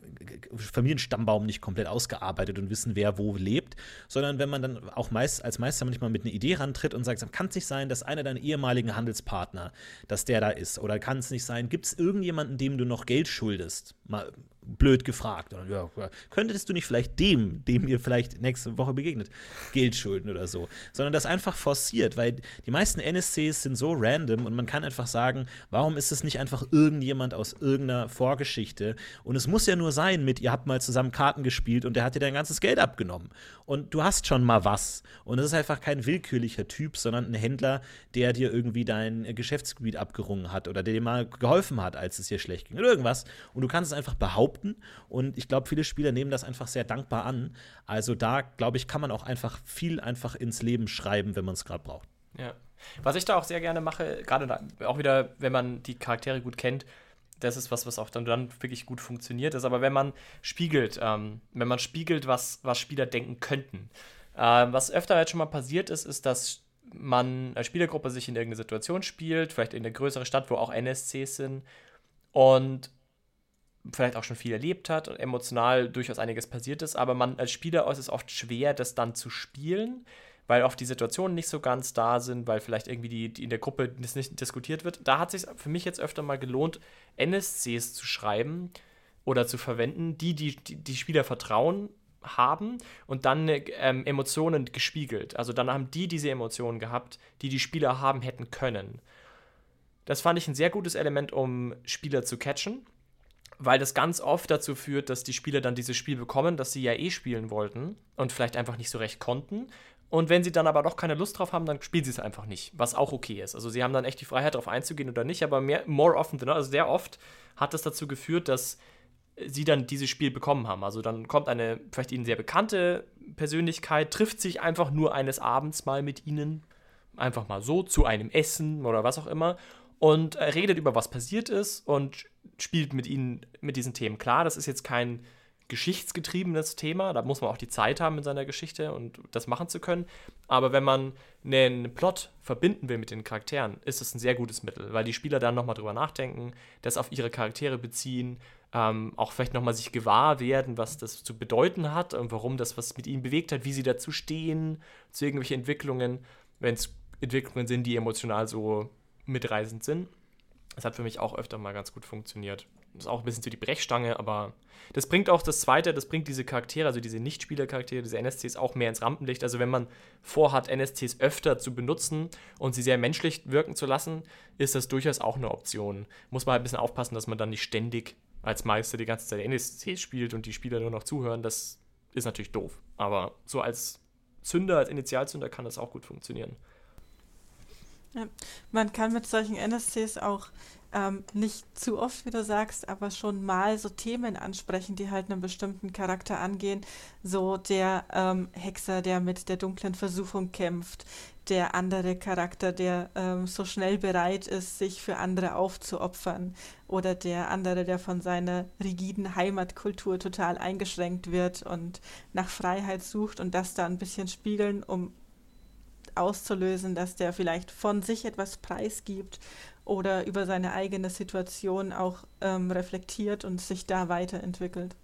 Familienstammbaum nicht komplett ausgearbeitet und wissen, wer wo lebt, sondern wenn man dann auch meist als Meister manchmal mit einer Idee rantritt und sagt, kann es nicht sein, dass einer deiner ehemaligen Handelspartner, dass der da ist oder kann es nicht sein, gibt es irgendjemanden, dem du noch Geld schuldest? Mal blöd gefragt. Oder, ja, könntest du nicht vielleicht dem, dem ihr vielleicht nächste Woche begegnet, Geld schulden oder so, sondern das einfach forciert, weil die meisten NSCs sind so random und man kann einfach sagen, warum ist es nicht einfach irgendjemand aus irgendeiner Vorgeschichte? Und es muss ja nur sein mit, ihr habt mal zusammen Karten gespielt und der hat dir dein ganzes Geld abgenommen. Und du hast schon mal was. Und es ist einfach kein willkürlicher Typ, sondern ein Händler, der dir irgendwie dein Geschäftsgebiet abgerungen hat oder der dir mal geholfen hat, als es dir schlecht ging oder irgendwas. Und du kannst es einfach behaupten. Und ich glaube, viele Spieler nehmen das einfach sehr dankbar an. Also da, glaube ich, kann man auch einfach viel einfach ins Leben schreiben, wenn man es gerade braucht. Ja. Was ich da auch sehr gerne mache, gerade auch wieder, wenn man die Charaktere gut kennt, das ist was, was auch dann, dann wirklich gut funktioniert ist. Aber wenn man spiegelt, ähm, wenn man spiegelt, was, was Spieler denken könnten. Ähm, was öfter jetzt schon mal passiert ist, ist, dass man als Spielergruppe sich in irgendeine Situation spielt, vielleicht in eine größere Stadt, wo auch NSCs sind und vielleicht auch schon viel erlebt hat und emotional durchaus einiges passiert ist, aber man als Spieler ist es oft schwer, das dann zu spielen, weil oft die Situationen nicht so ganz da sind, weil vielleicht irgendwie die, die in der Gruppe das nicht diskutiert wird. Da hat es sich für mich jetzt öfter mal gelohnt, NSCs zu schreiben oder zu verwenden, die die, die, die Spieler vertrauen haben und dann ähm, Emotionen gespiegelt. Also dann haben die diese Emotionen gehabt, die die Spieler haben hätten können. Das fand ich ein sehr gutes Element, um Spieler zu catchen, weil das ganz oft dazu führt, dass die Spieler dann dieses Spiel bekommen, das sie ja eh spielen wollten und vielleicht einfach nicht so recht konnten und wenn sie dann aber doch keine Lust drauf haben, dann spielen sie es einfach nicht, was auch okay ist. Also sie haben dann echt die Freiheit, darauf einzugehen oder nicht, aber mehr, more often than not, also sehr oft hat das dazu geführt, dass sie dann dieses Spiel bekommen haben. Also dann kommt eine vielleicht ihnen sehr bekannte Persönlichkeit, trifft sich einfach nur eines Abends mal mit ihnen, einfach mal so zu einem Essen oder was auch immer und redet über was passiert ist und spielt mit ihnen mit diesen Themen. Klar, das ist jetzt kein geschichtsgetriebenes Thema. Da muss man auch die Zeit haben in seiner Geschichte und das machen zu können. Aber wenn man einen Plot verbinden will mit den Charakteren, ist es ein sehr gutes Mittel, weil die Spieler dann nochmal drüber nachdenken, das auf ihre Charaktere beziehen, ähm, auch vielleicht nochmal sich gewahr werden, was das zu bedeuten hat und warum das was mit ihnen bewegt hat, wie sie dazu stehen, zu irgendwelchen Entwicklungen, wenn es Entwicklungen sind, die emotional so mitreisend sind. Das hat für mich auch öfter mal ganz gut funktioniert. Das ist auch ein bisschen zu die Brechstange, aber das bringt auch das Zweite, das bringt diese Charaktere, also diese Nicht-Spieler-Charaktere, diese NSCs auch mehr ins Rampenlicht. Also wenn man vorhat, NSCs öfter zu benutzen und sie sehr menschlich wirken zu lassen, ist das durchaus auch eine Option. Muss man halt ein bisschen aufpassen, dass man dann nicht ständig als Meister die ganze Zeit NSCs spielt und die Spieler nur noch zuhören. Das ist natürlich doof. Aber so als Zünder, als Initialzünder kann das auch gut funktionieren. Ja, man kann mit solchen NSCs auch ähm, nicht zu oft, wie du sagst, aber schon mal so Themen ansprechen, die halt einen bestimmten Charakter angehen. So der ähm, Hexer, der mit der dunklen Versuchung kämpft, der andere Charakter, der ähm, so schnell bereit ist, sich für andere aufzuopfern, oder der andere, der von seiner rigiden Heimatkultur total eingeschränkt wird und nach Freiheit sucht und das da ein bisschen spiegeln, um auszulösen, dass der vielleicht von sich etwas preisgibt oder über seine eigene Situation auch ähm, reflektiert und sich da weiterentwickelt.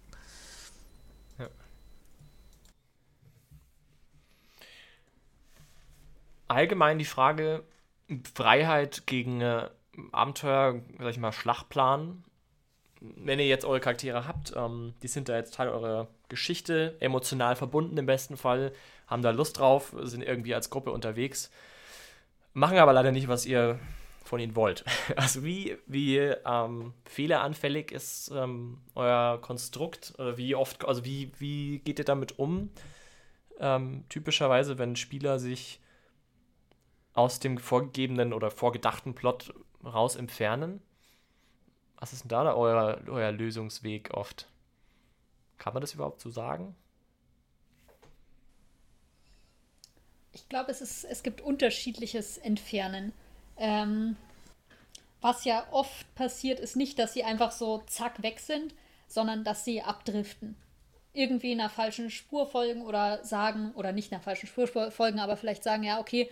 Allgemein die Frage Freiheit gegen äh, Abenteuer, sag ich mal, Schlachtplan. Wenn ihr jetzt eure Charaktere habt, ähm, die sind da jetzt Teil eurer Geschichte, emotional verbunden im besten Fall, haben da Lust drauf, sind irgendwie als Gruppe unterwegs, machen aber leider nicht, was ihr von ihnen wollt. Also wie, wie ähm, fehleranfällig ist ähm, euer Konstrukt? Oder wie oft, also wie, wie geht ihr damit um? Ähm, typischerweise, wenn Spieler sich aus dem vorgegebenen oder vorgedachten Plot raus entfernen? Was ist denn da, da euer, euer Lösungsweg oft? Kann man das überhaupt so sagen? Ich glaube, es, es gibt unterschiedliches Entfernen. Ähm, was ja oft passiert, ist nicht, dass sie einfach so zack weg sind, sondern dass sie abdriften. Irgendwie in einer falschen Spur folgen oder sagen, oder nicht in einer falschen Spur folgen, aber vielleicht sagen, ja, okay,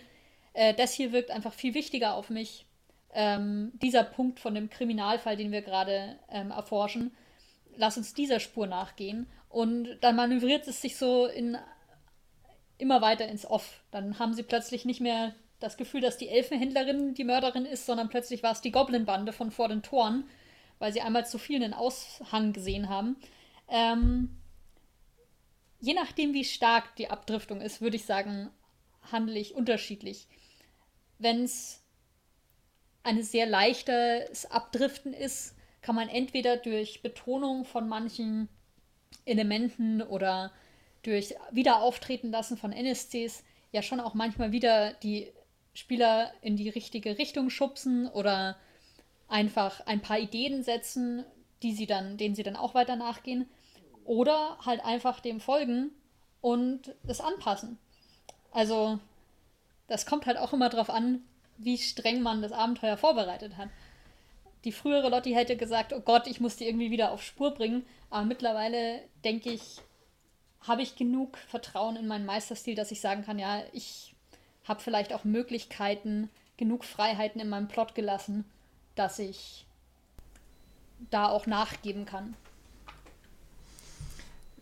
äh, das hier wirkt einfach viel wichtiger auf mich. Ähm, dieser Punkt von dem Kriminalfall, den wir gerade ähm, erforschen, lass uns dieser Spur nachgehen. Und dann manövriert es sich so in, immer weiter ins Off. Dann haben sie plötzlich nicht mehr das Gefühl, dass die Elfenhändlerin die Mörderin ist, sondern plötzlich war es die Goblin-Bande von vor den Toren, weil sie einmal zu viel einen Aushang gesehen haben. Ähm, je nachdem, wie stark die Abdriftung ist, würde ich sagen, handle ich unterschiedlich. Wenn es ein sehr leichtes Abdriften ist, kann man entweder durch Betonung von manchen Elementen oder durch Wiederauftreten lassen von NSCs ja schon auch manchmal wieder die Spieler in die richtige Richtung schubsen oder einfach ein paar Ideen setzen, die sie dann, denen sie dann auch weiter nachgehen. Oder halt einfach dem folgen und es anpassen. Also, das kommt halt auch immer darauf an, wie streng man das Abenteuer vorbereitet hat. Die frühere Lotti hätte gesagt, oh Gott, ich muss die irgendwie wieder auf Spur bringen. Aber mittlerweile denke ich, habe ich genug Vertrauen in meinen Meisterstil, dass ich sagen kann, ja, ich habe vielleicht auch Möglichkeiten, genug Freiheiten in meinem Plot gelassen, dass ich da auch nachgeben kann.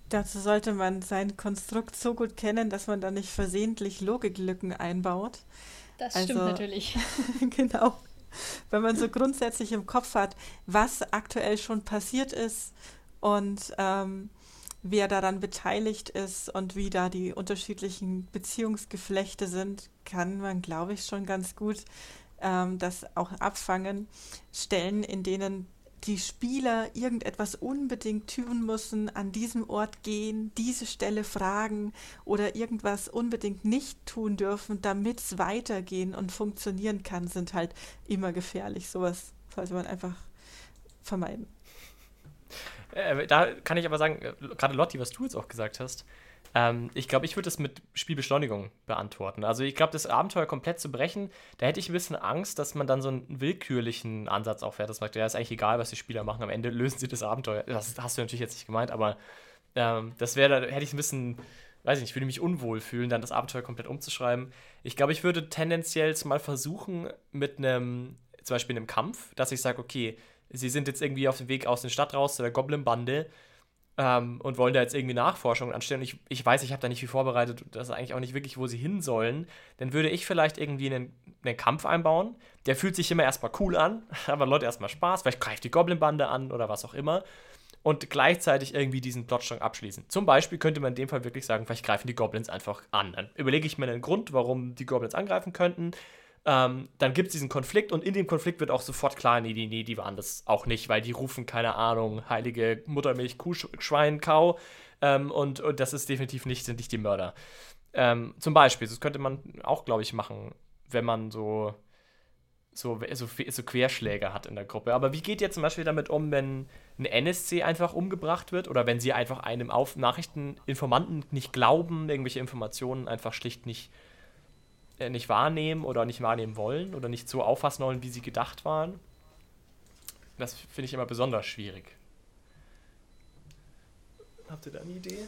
Dazu sollte man sein Konstrukt so gut kennen, dass man da nicht versehentlich Logiklücken einbaut. Das also, stimmt natürlich. genau. Wenn man so grundsätzlich im Kopf hat, was aktuell schon passiert ist und ähm, wer daran beteiligt ist und wie da die unterschiedlichen Beziehungsgeflechte sind, kann man, glaube ich, schon ganz gut ähm, das auch abfangen. Stellen, in denen die Spieler irgendetwas unbedingt tun müssen, an diesem Ort gehen, diese Stelle fragen oder irgendwas unbedingt nicht tun dürfen, damit es weitergehen und funktionieren kann, sind halt immer gefährlich. Sowas sollte man einfach vermeiden. Äh, da kann ich aber sagen, äh, gerade Lotti, was du jetzt auch gesagt hast, ähm, ich glaube, ich würde das mit Spielbeschleunigung beantworten. Also ich glaube, das Abenteuer komplett zu brechen, da hätte ich ein bisschen Angst, dass man dann so einen willkürlichen Ansatz auch fährt. Das sagt, ja, ist eigentlich egal, was die Spieler machen. Am Ende lösen sie das Abenteuer. Das hast du natürlich jetzt nicht gemeint, aber ähm, das wäre, da hätte ich ein bisschen, weiß ich nicht, würde mich unwohl fühlen, dann das Abenteuer komplett umzuschreiben. Ich glaube, ich würde tendenziell mal versuchen, mit einem, zum Beispiel einem Kampf, dass ich sage, okay, sie sind jetzt irgendwie auf dem Weg aus der Stadt raus zu der Goblin-Bande ähm, und wollen da jetzt irgendwie Nachforschungen anstellen. Und ich, ich weiß, ich habe da nicht viel vorbereitet, das ist eigentlich auch nicht wirklich, wo sie hin sollen. Dann würde ich vielleicht irgendwie einen, einen Kampf einbauen. Der fühlt sich immer erstmal cool an, aber Leute erstmal Spaß. Vielleicht greift die Goblin-Bande an oder was auch immer. Und gleichzeitig irgendwie diesen Plotstrang abschließen. Zum Beispiel könnte man in dem Fall wirklich sagen, vielleicht greifen die Goblins einfach an. Dann überlege ich mir einen Grund, warum die Goblins angreifen könnten. Ähm, dann gibt es diesen Konflikt und in dem Konflikt wird auch sofort klar, nee, nee, die waren das auch nicht, weil die rufen, keine Ahnung, heilige Muttermilch, Kuh, Schwein, Kau ähm, und, und das ist definitiv nicht, sind nicht die Mörder. Ähm, zum Beispiel, das könnte man auch, glaube ich, machen, wenn man so so, so, so Querschläge hat in der Gruppe. Aber wie geht ihr zum Beispiel damit um, wenn ein NSC einfach umgebracht wird oder wenn sie einfach einem auf Nachrichteninformanten nicht glauben, irgendwelche Informationen einfach schlicht nicht, nicht wahrnehmen oder nicht wahrnehmen wollen oder nicht so auffassen wollen, wie sie gedacht waren? Das finde ich immer besonders schwierig. Habt ihr da eine Idee?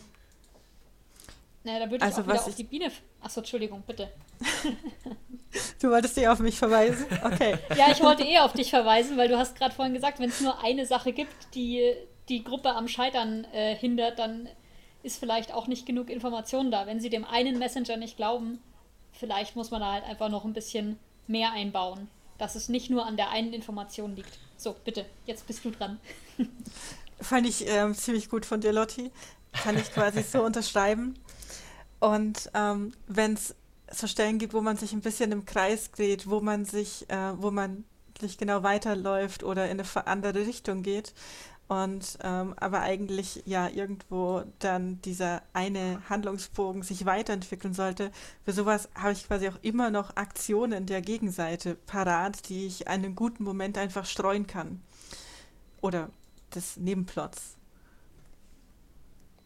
Naja, da würde ich also, auch wieder auf die Biene. Achso, Entschuldigung, bitte. du wolltest eh auf mich verweisen? Okay. ja, ich wollte eh auf dich verweisen, weil du hast gerade vorhin gesagt, wenn es nur eine Sache gibt, die die Gruppe am Scheitern äh, hindert, dann ist vielleicht auch nicht genug Information da. Wenn sie dem einen Messenger nicht glauben, vielleicht muss man da halt einfach noch ein bisschen mehr einbauen, dass es nicht nur an der einen Information liegt. So, bitte, jetzt bist du dran. Fand ich ähm, ziemlich gut von dir, Lotti. Kann ich quasi so unterschreiben. Und ähm, wenn es so Stellen gibt, wo man sich ein bisschen im Kreis dreht, wo man sich, äh, wo man sich genau weiterläuft oder in eine andere Richtung geht. Und ähm, aber eigentlich ja irgendwo dann dieser eine Handlungsbogen sich weiterentwickeln sollte. Für sowas habe ich quasi auch immer noch Aktionen der Gegenseite parat, die ich einen guten Moment einfach streuen kann. Oder des Nebenplots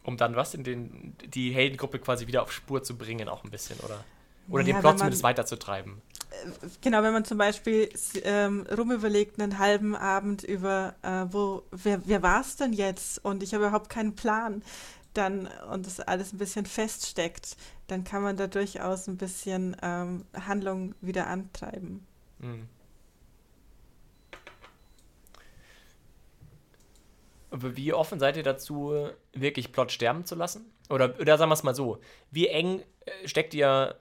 um dann was in den die Heldengruppe quasi wieder auf Spur zu bringen, auch ein bisschen, oder? Oder ja, den Plot man, zumindest weiterzutreiben. Äh, genau, wenn man zum Beispiel ähm, rumüberlegt, einen halben Abend über, äh, wo, wer, wer war es denn jetzt? Und ich habe überhaupt keinen Plan, dann, und das alles ein bisschen feststeckt, dann kann man da durchaus ein bisschen ähm, Handlung wieder antreiben. Mhm. Aber wie offen seid ihr dazu, wirklich Plot sterben zu lassen? Oder, oder sagen wir es mal so, wie eng äh, steckt ihr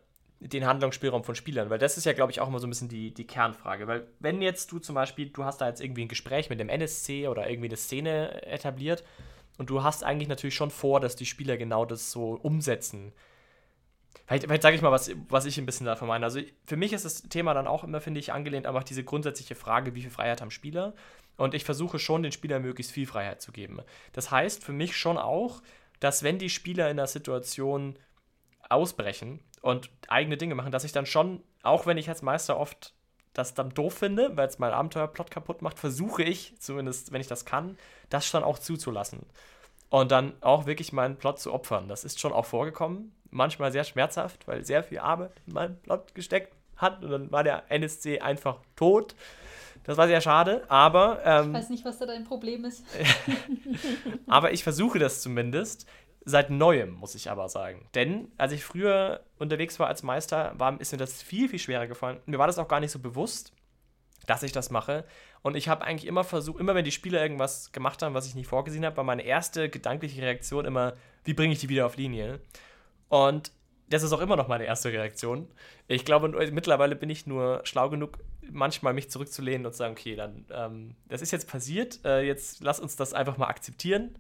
den Handlungsspielraum von Spielern? Weil das ist ja, glaube ich, auch immer so ein bisschen die, die Kernfrage. Weil wenn jetzt du zum Beispiel, du hast da jetzt irgendwie ein Gespräch mit dem NSC oder irgendwie eine Szene etabliert und du hast eigentlich natürlich schon vor, dass die Spieler genau das so umsetzen. Vielleicht, vielleicht sage ich mal, was, was ich ein bisschen davon meine. Also für mich ist das Thema dann auch immer, finde ich, angelehnt einfach diese grundsätzliche Frage, wie viel Freiheit haben Spieler? Und ich versuche schon, den Spielern möglichst viel Freiheit zu geben. Das heißt für mich schon auch, dass wenn die Spieler in der Situation ausbrechen und eigene Dinge machen, dass ich dann schon, auch wenn ich als Meister oft das dann doof finde, weil es mein Abenteuerplot kaputt macht, versuche ich, zumindest wenn ich das kann, das schon auch zuzulassen. Und dann auch wirklich meinen Plot zu opfern. Das ist schon auch vorgekommen. Manchmal sehr schmerzhaft, weil sehr viel Arbeit in meinen Plot gesteckt hat. Und dann war der NSC einfach tot. Das war sehr schade, aber. Ähm, ich weiß nicht, was da dein Problem ist. aber ich versuche das zumindest. Seit neuem, muss ich aber sagen. Denn als ich früher unterwegs war als Meister, war, ist mir das viel, viel schwerer gefallen. Mir war das auch gar nicht so bewusst, dass ich das mache. Und ich habe eigentlich immer versucht, immer wenn die Spieler irgendwas gemacht haben, was ich nicht vorgesehen habe, war meine erste gedankliche Reaktion immer, wie bringe ich die wieder auf Linie? Und das ist auch immer noch meine erste Reaktion. Ich glaube, mittlerweile bin ich nur schlau genug, manchmal mich zurückzulehnen und zu sagen, okay, dann, ähm, das ist jetzt passiert, äh, jetzt lass uns das einfach mal akzeptieren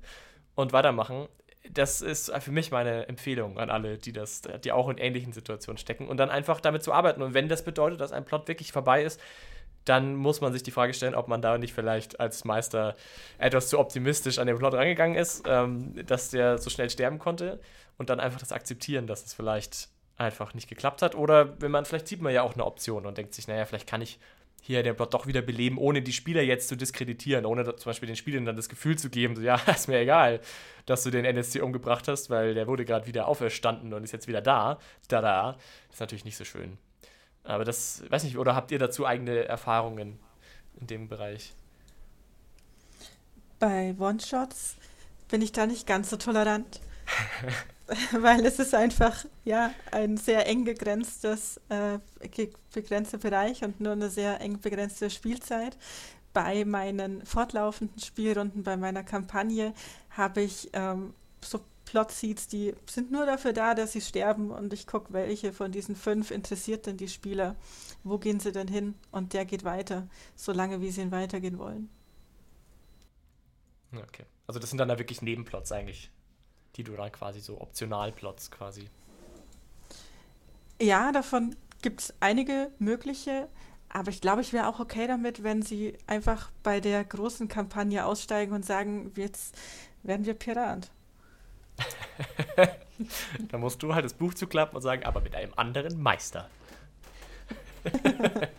und weitermachen. Das ist für mich meine Empfehlung an alle, die das, die auch in ähnlichen Situationen stecken und dann einfach damit zu arbeiten. Und wenn das bedeutet, dass ein Plot wirklich vorbei ist, dann muss man sich die Frage stellen, ob man da nicht vielleicht als Meister etwas zu optimistisch an den Plot rangegangen ist, ähm, dass der so schnell sterben konnte und dann einfach das akzeptieren, dass es vielleicht einfach nicht geklappt hat. Oder wenn man, vielleicht sieht man ja auch eine Option und denkt sich, naja, vielleicht kann ich hier den Plot doch wieder beleben, ohne die Spieler jetzt zu diskreditieren, ohne zum Beispiel den Spielern dann das Gefühl zu geben, so, ja, ist mir egal, dass du den NSC umgebracht hast, weil der wurde gerade wieder auferstanden und ist jetzt wieder da. Da, da. Das ist natürlich nicht so schön. Aber das, weiß nicht, oder habt ihr dazu eigene Erfahrungen in dem Bereich? Bei One-Shots bin ich da nicht ganz so tolerant. weil es ist einfach ja ein sehr eng begrenztes äh, begrenzter Bereich und nur eine sehr eng begrenzte Spielzeit. Bei meinen fortlaufenden Spielrunden, bei meiner Kampagne habe ich ähm, so Plot-Seeds, die sind nur dafür da, dass sie sterben und ich gucke, welche von diesen fünf interessiert denn die Spieler. Wo gehen sie denn hin? Und der geht weiter, solange wie sie ihn weitergehen wollen. Okay. Also das sind dann da wirklich Nebenplots eigentlich die du dann quasi so optional plots quasi. Ja, davon gibt es einige mögliche, aber ich glaube, ich wäre auch okay damit, wenn sie einfach bei der großen Kampagne aussteigen und sagen, jetzt werden wir Pirat. da musst du halt das Buch zuklappen und sagen, aber mit einem anderen Meister.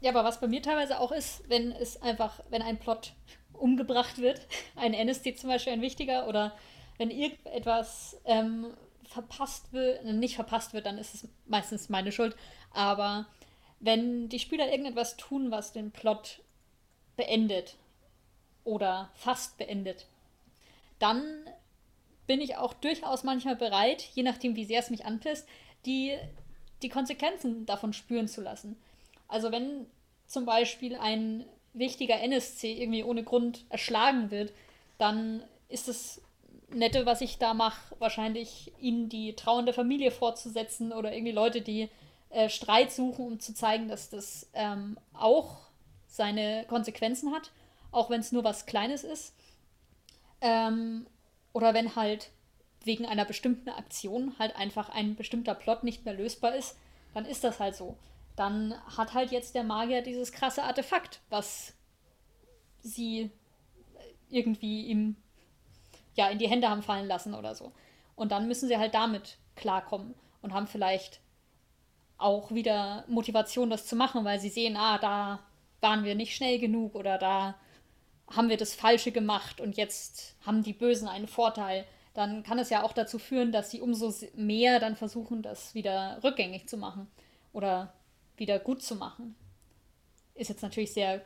Ja, aber was bei mir teilweise auch ist, wenn es einfach, wenn ein Plot umgebracht wird, ein NSC zum Beispiel ein wichtiger, oder wenn irgendetwas ähm, verpasst wird, nicht verpasst wird, dann ist es meistens meine Schuld. Aber wenn die Spieler irgendetwas tun, was den Plot beendet oder fast beendet, dann bin ich auch durchaus manchmal bereit, je nachdem, wie sehr es mich anpisst, die, die Konsequenzen davon spüren zu lassen. Also wenn zum Beispiel ein wichtiger NSC irgendwie ohne Grund erschlagen wird, dann ist es Nette, was ich da mache, wahrscheinlich ihnen die trauernde Familie fortzusetzen oder irgendwie Leute, die äh, Streit suchen, um zu zeigen, dass das ähm, auch seine Konsequenzen hat, auch wenn es nur was Kleines ist. Ähm, oder wenn halt wegen einer bestimmten Aktion halt einfach ein bestimmter Plot nicht mehr lösbar ist, dann ist das halt so. Dann hat halt jetzt der Magier dieses krasse Artefakt, was sie irgendwie ihm ja in die Hände haben fallen lassen oder so. Und dann müssen sie halt damit klarkommen und haben vielleicht auch wieder Motivation, das zu machen, weil sie sehen, ah, da waren wir nicht schnell genug oder da haben wir das Falsche gemacht und jetzt haben die Bösen einen Vorteil. Dann kann es ja auch dazu führen, dass sie umso mehr dann versuchen, das wieder rückgängig zu machen oder wieder gut zu machen. Ist jetzt natürlich sehr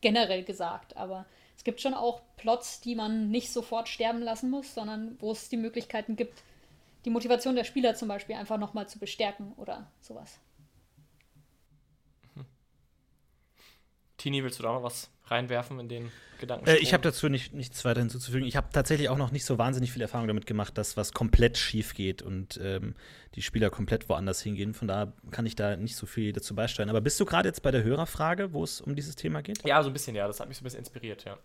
generell gesagt, aber es gibt schon auch Plots, die man nicht sofort sterben lassen muss, sondern wo es die Möglichkeiten gibt, die Motivation der Spieler zum Beispiel einfach nochmal zu bestärken oder sowas. Mhm. Tini, willst du da noch was reinwerfen in den Gedanken? Äh, ich habe dazu nicht, nichts weiter hinzuzufügen. Ich habe tatsächlich auch noch nicht so wahnsinnig viel Erfahrung damit gemacht, dass was komplett schief geht und ähm, die Spieler komplett woanders hingehen. Von daher kann ich da nicht so viel dazu beisteuern. Aber bist du gerade jetzt bei der Hörerfrage, wo es um dieses Thema geht? Ja, so ein bisschen, ja. Das hat mich so ein bisschen inspiriert, ja.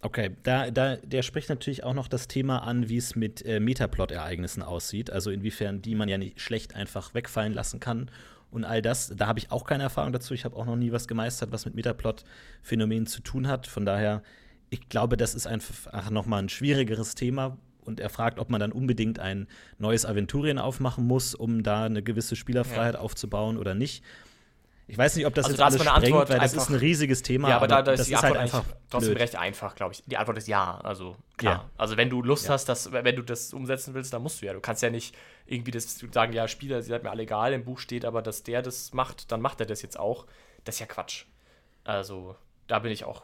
Okay, da, da, der spricht natürlich auch noch das Thema an, wie es mit äh, Metaplot-Ereignissen aussieht. Also inwiefern die man ja nicht schlecht einfach wegfallen lassen kann und all das. Da habe ich auch keine Erfahrung dazu. Ich habe auch noch nie was gemeistert, was mit Metaplot-Phänomenen zu tun hat. Von daher, ich glaube, das ist einfach nochmal ein schwierigeres Thema. Und er fragt, ob man dann unbedingt ein neues Aventurien aufmachen muss, um da eine gewisse Spielerfreiheit ja. aufzubauen oder nicht. Ich weiß nicht, ob das also jetzt da alles sprengt, Antwort weil das ist ein riesiges Thema. Ja, aber, aber da, da ist die Antwort ist halt einfach trotzdem recht einfach, glaube ich. Die Antwort ist ja. Also klar. Ja. Also wenn du Lust ja. hast, dass, wenn du das umsetzen willst, dann musst du ja. Du kannst ja nicht irgendwie das sagen, ja, Spieler, sie hat mir alle egal, im Buch steht aber, dass der das macht, dann macht er das jetzt auch. Das ist ja Quatsch. Also da bin ich auch,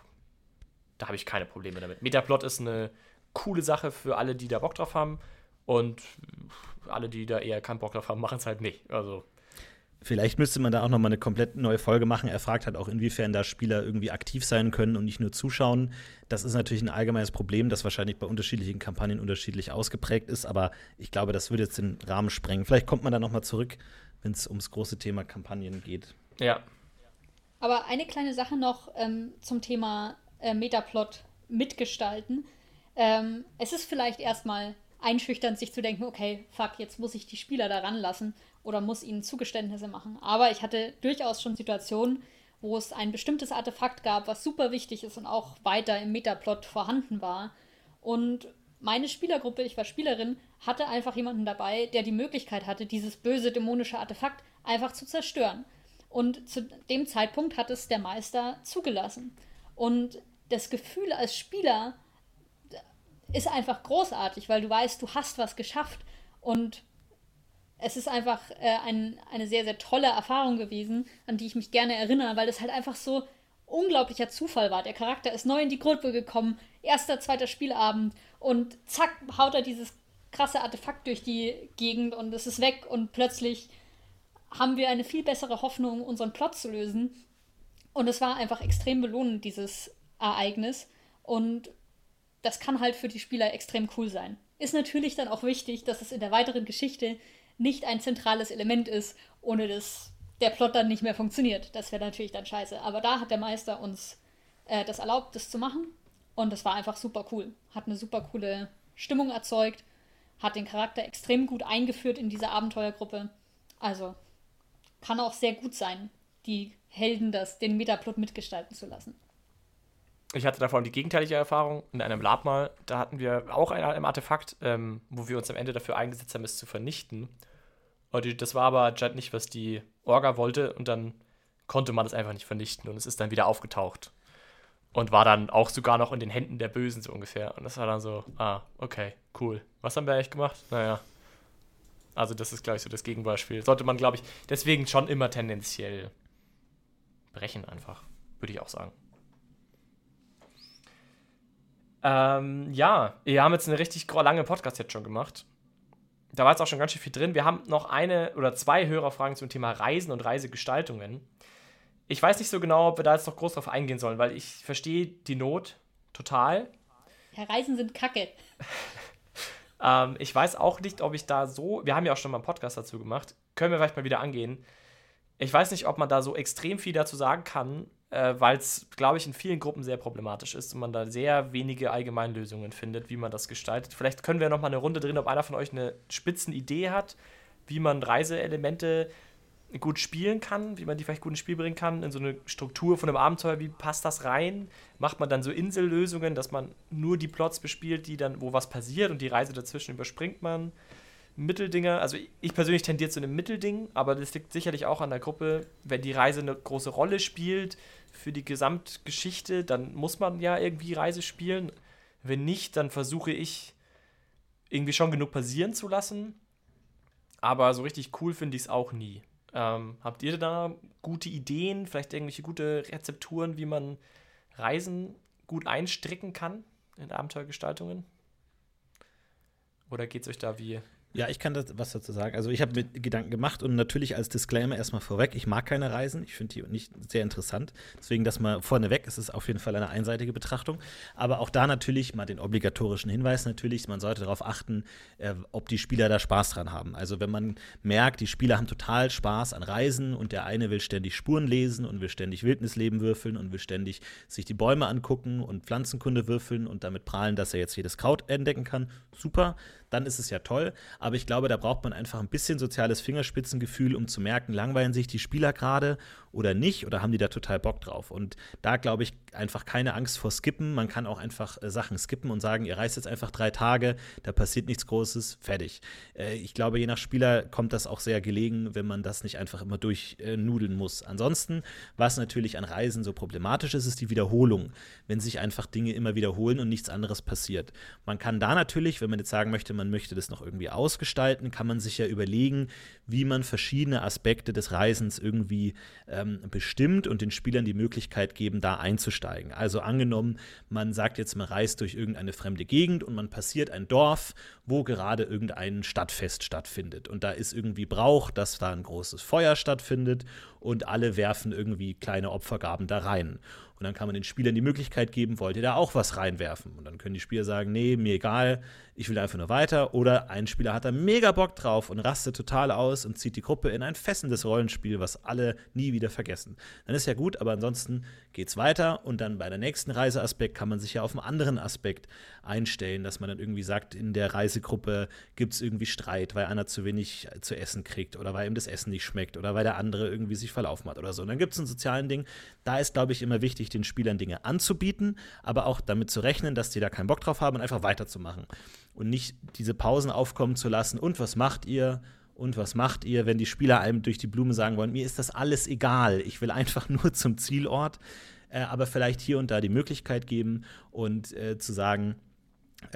da habe ich keine Probleme damit. Metaplot ist eine coole Sache für alle, die da Bock drauf haben. Und alle, die da eher keinen Bock drauf haben, machen es halt nicht. Also Vielleicht müsste man da auch noch mal eine komplett neue Folge machen. Er fragt halt auch, inwiefern da Spieler irgendwie aktiv sein können und nicht nur zuschauen. Das ist natürlich ein allgemeines Problem, das wahrscheinlich bei unterschiedlichen Kampagnen unterschiedlich ausgeprägt ist. Aber ich glaube, das würde jetzt den Rahmen sprengen. Vielleicht kommt man da noch mal zurück, wenn es ums große Thema Kampagnen geht. Ja. Aber eine kleine Sache noch ähm, zum Thema äh, Metaplot mitgestalten. Ähm, es ist vielleicht erstmal einschüchternd, sich zu denken, okay, fuck, jetzt muss ich die Spieler da ranlassen oder muss ihnen Zugeständnisse machen. Aber ich hatte durchaus schon Situationen, wo es ein bestimmtes Artefakt gab, was super wichtig ist und auch weiter im Metaplot vorhanden war. Und meine Spielergruppe, ich war Spielerin, hatte einfach jemanden dabei, der die Möglichkeit hatte, dieses böse dämonische Artefakt einfach zu zerstören. Und zu dem Zeitpunkt hat es der Meister zugelassen. Und das Gefühl als Spieler ist einfach großartig, weil du weißt, du hast was geschafft und es ist einfach äh, ein, eine sehr, sehr tolle Erfahrung gewesen, an die ich mich gerne erinnere, weil es halt einfach so unglaublicher Zufall war. Der Charakter ist neu in die Gruppe gekommen, erster, zweiter Spielabend und zack, haut er dieses krasse Artefakt durch die Gegend und es ist weg und plötzlich haben wir eine viel bessere Hoffnung, unseren Plot zu lösen. Und es war einfach extrem belohnend, dieses Ereignis. Und das kann halt für die Spieler extrem cool sein. Ist natürlich dann auch wichtig, dass es in der weiteren Geschichte nicht ein zentrales Element ist, ohne das der Plot dann nicht mehr funktioniert. Das wäre natürlich dann scheiße. Aber da hat der Meister uns äh, das erlaubt, das zu machen. Und das war einfach super cool. Hat eine super coole Stimmung erzeugt, hat den Charakter extrem gut eingeführt in diese Abenteuergruppe. Also kann auch sehr gut sein, die Helden das, den Metaplot mitgestalten zu lassen. Ich hatte davon die gegenteilige Erfahrung in einem Lab mal. Da hatten wir auch ein, ein Artefakt, ähm, wo wir uns am Ende dafür eingesetzt haben, es zu vernichten. Das war aber anscheinend nicht, was die Orga wollte. Und dann konnte man das einfach nicht vernichten und es ist dann wieder aufgetaucht. Und war dann auch sogar noch in den Händen der Bösen, so ungefähr. Und das war dann so, ah, okay, cool. Was haben wir eigentlich gemacht? Naja. Also, das ist, glaube ich, so das Gegenbeispiel. Sollte man, glaube ich, deswegen schon immer tendenziell brechen, einfach. Würde ich auch sagen. Ähm, ja, wir haben jetzt eine richtig lange Podcast jetzt schon gemacht. Da war jetzt auch schon ganz schön viel drin. Wir haben noch eine oder zwei Hörerfragen zum Thema Reisen und Reisegestaltungen. Ich weiß nicht so genau, ob wir da jetzt noch groß drauf eingehen sollen, weil ich verstehe die Not total. Ja, Reisen sind kacke. ähm, ich weiß auch nicht, ob ich da so. Wir haben ja auch schon mal einen Podcast dazu gemacht. Können wir vielleicht mal wieder angehen. Ich weiß nicht, ob man da so extrem viel dazu sagen kann, äh, weil es, glaube ich, in vielen Gruppen sehr problematisch ist und man da sehr wenige Allgemeinlösungen findet, wie man das gestaltet. Vielleicht können wir noch mal eine Runde drehen, ob einer von euch eine spitzen Idee hat, wie man Reiseelemente gut spielen kann, wie man die vielleicht gut ins Spiel bringen kann, in so eine Struktur von einem Abenteuer, wie passt das rein? Macht man dann so Insellösungen, dass man nur die Plots bespielt, die dann, wo was passiert und die Reise dazwischen überspringt man? Mitteldinger, also ich persönlich tendiere zu einem Mittelding, aber das liegt sicherlich auch an der Gruppe, wenn die Reise eine große Rolle spielt, für die Gesamtgeschichte, dann muss man ja irgendwie Reise spielen. Wenn nicht, dann versuche ich irgendwie schon genug passieren zu lassen. Aber so richtig cool finde ich es auch nie. Ähm, habt ihr da gute Ideen, vielleicht irgendwelche gute Rezepturen, wie man Reisen gut einstricken kann in Abenteuergestaltungen? Oder geht es euch da wie ja, ich kann was dazu sagen. Also ich habe mir Gedanken gemacht und natürlich als Disclaimer erstmal vorweg, ich mag keine Reisen, ich finde die nicht sehr interessant. Deswegen das mal vorneweg, es ist auf jeden Fall eine einseitige Betrachtung. Aber auch da natürlich mal den obligatorischen Hinweis natürlich, man sollte darauf achten, äh, ob die Spieler da Spaß dran haben. Also wenn man merkt, die Spieler haben total Spaß an Reisen und der eine will ständig Spuren lesen und will ständig Wildnisleben würfeln und will ständig sich die Bäume angucken und Pflanzenkunde würfeln und damit prahlen, dass er jetzt jedes Kraut entdecken kann, super dann ist es ja toll. Aber ich glaube, da braucht man einfach ein bisschen soziales Fingerspitzengefühl, um zu merken, langweilen sich die Spieler gerade oder nicht oder haben die da total Bock drauf. Und da glaube ich einfach keine Angst vor Skippen. Man kann auch einfach äh, Sachen skippen und sagen, ihr reist jetzt einfach drei Tage, da passiert nichts Großes, fertig. Äh, ich glaube, je nach Spieler kommt das auch sehr gelegen, wenn man das nicht einfach immer durchnudeln äh, muss. Ansonsten, was natürlich an Reisen so problematisch ist, ist die Wiederholung. Wenn sich einfach Dinge immer wiederholen und nichts anderes passiert. Man kann da natürlich, wenn man jetzt sagen möchte, man möchte das noch irgendwie ausgestalten, kann man sich ja überlegen, wie man verschiedene Aspekte des Reisens irgendwie ähm, bestimmt und den Spielern die Möglichkeit geben, da einzusteigen. Also angenommen, man sagt jetzt, man reist durch irgendeine fremde Gegend und man passiert ein Dorf, wo gerade irgendein Stadtfest stattfindet. Und da ist irgendwie Brauch, dass da ein großes Feuer stattfindet und alle werfen irgendwie kleine Opfergaben da rein. Und dann kann man den Spielern die Möglichkeit geben, wollt ihr da auch was reinwerfen? Und dann können die Spieler sagen, nee, mir egal, ich will einfach nur weiter. Oder ein Spieler hat da mega Bock drauf und rastet total aus und zieht die Gruppe in ein fessendes Rollenspiel, was alle nie wieder vergessen. Dann ist ja gut, aber ansonsten geht's weiter und dann bei der nächsten Reiseaspekt kann man sich ja auf einen anderen Aspekt einstellen, dass man dann irgendwie sagt, in der Reisegruppe gibt es irgendwie Streit, weil einer zu wenig zu essen kriegt oder weil ihm das Essen nicht schmeckt oder weil der andere irgendwie sich verlaufen hat oder so. Und dann gibt es einen sozialen Ding. Da ist, glaube ich, immer wichtig, den Spielern Dinge anzubieten, aber auch damit zu rechnen, dass die da keinen Bock drauf haben und einfach weiterzumachen und nicht diese Pausen aufkommen zu lassen. Und was macht ihr? Und was macht ihr, wenn die Spieler einem durch die Blume sagen wollen, mir ist das alles egal, ich will einfach nur zum Zielort, äh, aber vielleicht hier und da die Möglichkeit geben und äh, zu sagen,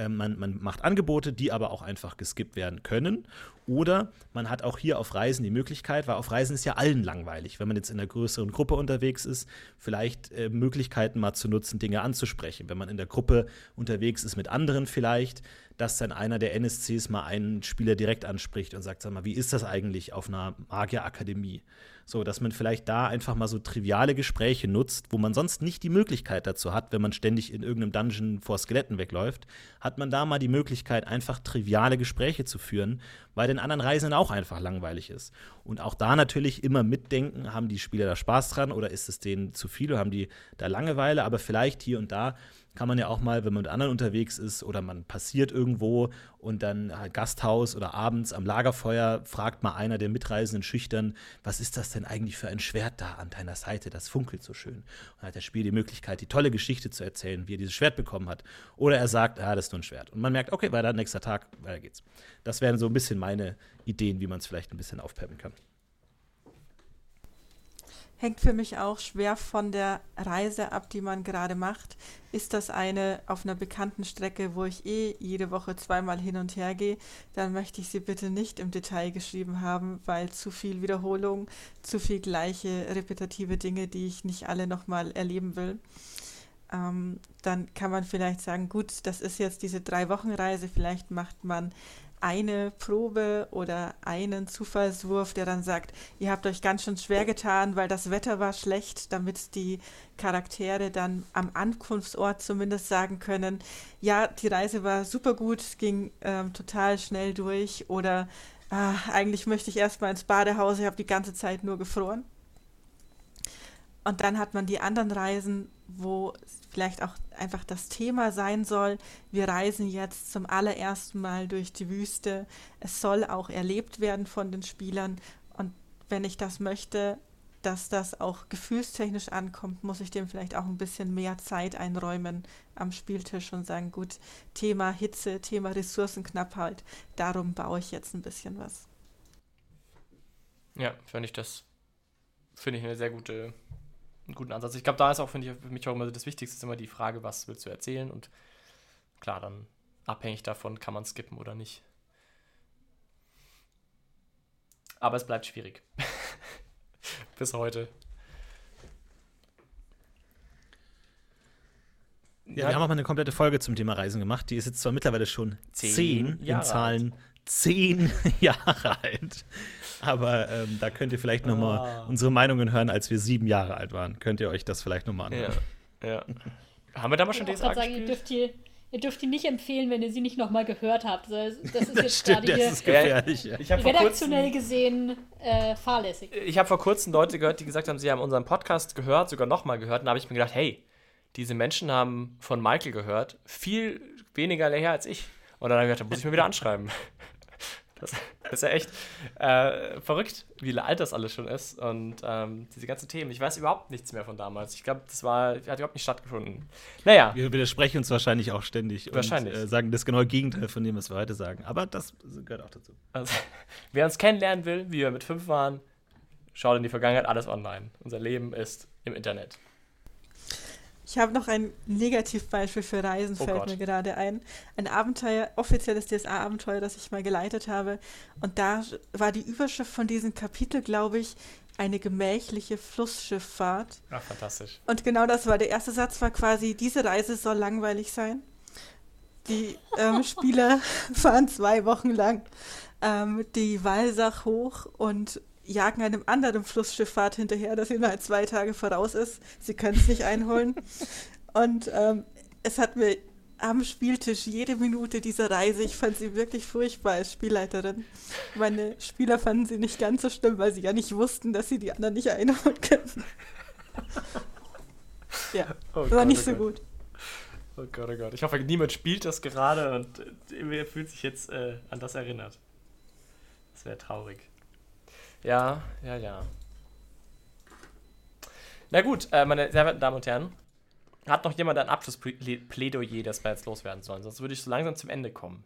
man, man, macht Angebote, die aber auch einfach geskippt werden können. Oder man hat auch hier auf Reisen die Möglichkeit, weil auf Reisen ist ja allen langweilig, wenn man jetzt in einer größeren Gruppe unterwegs ist, vielleicht äh, Möglichkeiten mal zu nutzen, Dinge anzusprechen. Wenn man in der Gruppe unterwegs ist mit anderen vielleicht, dass dann einer der NSCs mal einen Spieler direkt anspricht und sagt, sag mal, wie ist das eigentlich auf einer Magierakademie? So, dass man vielleicht da einfach mal so triviale Gespräche nutzt, wo man sonst nicht die Möglichkeit dazu hat, wenn man ständig in irgendeinem Dungeon vor Skeletten wegläuft, hat man da mal die Möglichkeit, einfach triviale Gespräche zu führen, weil den anderen Reisenden auch einfach langweilig ist. Und auch da natürlich immer mitdenken, haben die Spieler da Spaß dran oder ist es denen zu viel oder haben die da Langeweile, aber vielleicht hier und da kann man ja auch mal, wenn man mit anderen unterwegs ist oder man passiert irgendwo und dann Gasthaus oder abends am Lagerfeuer fragt mal einer der Mitreisenden schüchtern, was ist das denn eigentlich für ein Schwert da an deiner Seite? Das funkelt so schön. Und hat das Spiel die Möglichkeit, die tolle Geschichte zu erzählen, wie er dieses Schwert bekommen hat. Oder er sagt, ja, das ist nur ein Schwert. Und man merkt, okay, weiter, nächster Tag, weiter geht's. Das wären so ein bisschen meine Ideen, wie man es vielleicht ein bisschen aufpeppen kann. hängt für mich auch schwer von der Reise ab, die man gerade macht. Ist das eine auf einer bekannten Strecke, wo ich eh jede Woche zweimal hin und her gehe, dann möchte ich sie bitte nicht im Detail geschrieben haben, weil zu viel Wiederholung, zu viel gleiche repetitive Dinge, die ich nicht alle nochmal erleben will. Ähm, dann kann man vielleicht sagen, gut, das ist jetzt diese drei Wochen Reise, vielleicht macht man eine Probe oder einen Zufallswurf, der dann sagt, ihr habt euch ganz schön schwer getan, weil das Wetter war schlecht, damit die Charaktere dann am Ankunftsort zumindest sagen können, ja, die Reise war super gut, ging ähm, total schnell durch oder ah, eigentlich möchte ich erstmal ins Badehaus, ich habe die ganze Zeit nur gefroren. Und dann hat man die anderen Reisen, wo vielleicht auch einfach das Thema sein soll. Wir reisen jetzt zum allerersten Mal durch die Wüste. Es soll auch erlebt werden von den Spielern. Und wenn ich das möchte, dass das auch gefühlstechnisch ankommt, muss ich dem vielleicht auch ein bisschen mehr Zeit einräumen am Spieltisch und sagen, gut, Thema Hitze, Thema Ressourcenknappheit, darum baue ich jetzt ein bisschen was. Ja, finde ich das, finde ich eine sehr gute einen guten Ansatz. Ich glaube, da ist auch, finde ich, für mich auch immer das Wichtigste ist immer die Frage, was willst du erzählen? Und klar, dann abhängig davon kann man skippen oder nicht. Aber es bleibt schwierig. Bis heute. Ja, wir haben auch mal eine komplette Folge zum Thema Reisen gemacht. Die ist jetzt zwar mittlerweile schon zehn, zehn in Zahlen alt. zehn Jahre alt. Aber ähm, da könnt ihr vielleicht noch mal ah. unsere Meinungen hören, als wir sieben Jahre alt waren. Könnt ihr euch das vielleicht noch mal anhören. Ja. ja. Haben wir damals schon DSA sagen, ihr dürft, die, ihr dürft die nicht empfehlen, wenn ihr sie nicht noch mal gehört habt. Das ist jetzt das stimmt, das ist gefährlich. Ja, ich redaktionell kurzem, gesehen äh, fahrlässig. Ich habe vor kurzem Leute gehört, die gesagt haben, sie haben unseren Podcast gehört, sogar noch mal gehört. Und da habe ich mir gedacht, hey, diese Menschen haben von Michael gehört, viel weniger her als ich. Und dann habe ich gedacht, da muss ich mir wieder anschreiben. Das, das ist ja echt äh, verrückt, wie alt das alles schon ist. Und ähm, diese ganzen Themen. Ich weiß überhaupt nichts mehr von damals. Ich glaube, das war, hat überhaupt nicht stattgefunden. Naja. Wir widersprechen uns wahrscheinlich auch ständig. Wahrscheinlich. Und äh, sagen das genaue Gegenteil von dem, was wir heute sagen. Aber das gehört auch dazu. Also, wer uns kennenlernen will, wie wir mit fünf waren, schaut in die Vergangenheit, alles online. Unser Leben ist im Internet. Ich habe noch ein Negativbeispiel für Reisen, oh fällt Gott. mir gerade ein. Ein Abenteuer, offizielles DSA-Abenteuer, das ich mal geleitet habe. Und da war die Überschrift von diesem Kapitel, glaube ich, eine gemächliche Flussschifffahrt. Ach, fantastisch. Und genau das war der erste Satz, war quasi, diese Reise soll langweilig sein. Die ähm, Spieler fahren zwei Wochen lang ähm, die Walsach hoch und jagen einem anderen Flussschifffahrt hinterher, das ihnen halt zwei Tage voraus ist. Sie können es nicht einholen. Und ähm, es hat mir am Spieltisch jede Minute dieser Reise, ich fand sie wirklich furchtbar als Spielleiterin. Meine Spieler fanden sie nicht ganz so schlimm, weil sie ja nicht wussten, dass sie die anderen nicht einholen können. ja, oh war Gott, nicht oh so Gott. gut. Oh Gott, oh Gott. Ich hoffe, niemand spielt das gerade und äh, fühlt sich jetzt äh, an das erinnert. Das wäre traurig. Ja, ja, ja. Na gut, äh, meine sehr verehrten Damen und Herren, hat noch jemand ein Abschlussplädoyer, das wir jetzt loswerden sollen? Sonst würde ich so langsam zum Ende kommen.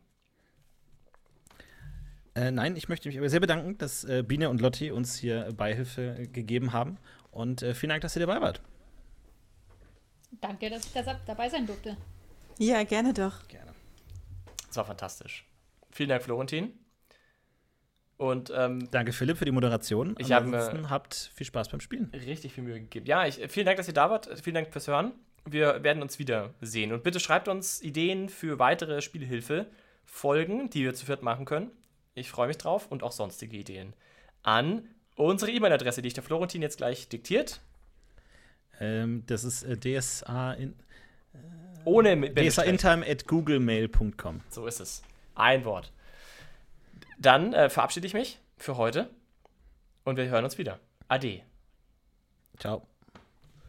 Äh, nein, ich möchte mich aber sehr bedanken, dass äh, Biene und Lotti uns hier Beihilfe gegeben haben. Und äh, vielen Dank, dass ihr dabei wart. Danke, dass ich da dabei sein durfte. Ja, gerne doch. Gerne. Das war fantastisch. Vielen Dank, Florentin. Und, ähm, Danke, Philipp, für die Moderation. Ich habe äh, habt viel Spaß beim Spielen. Richtig viel Mühe gegeben. Ja, ich, vielen Dank, dass ihr da wart. Vielen Dank fürs Hören. Wir werden uns wieder sehen. Und bitte schreibt uns Ideen für weitere Spielhilfe-Folgen, die wir zu viert machen können. Ich freue mich drauf und auch sonstige Ideen. An unsere E-Mail-Adresse, die ich der Florentin jetzt gleich diktiert. Ähm, das ist äh, DSA in, äh, Ohne DSA intime at googlemail.com. So ist es. Ein Wort. Dann äh, verabschiede ich mich für heute und wir hören uns wieder. Ade. Ciao.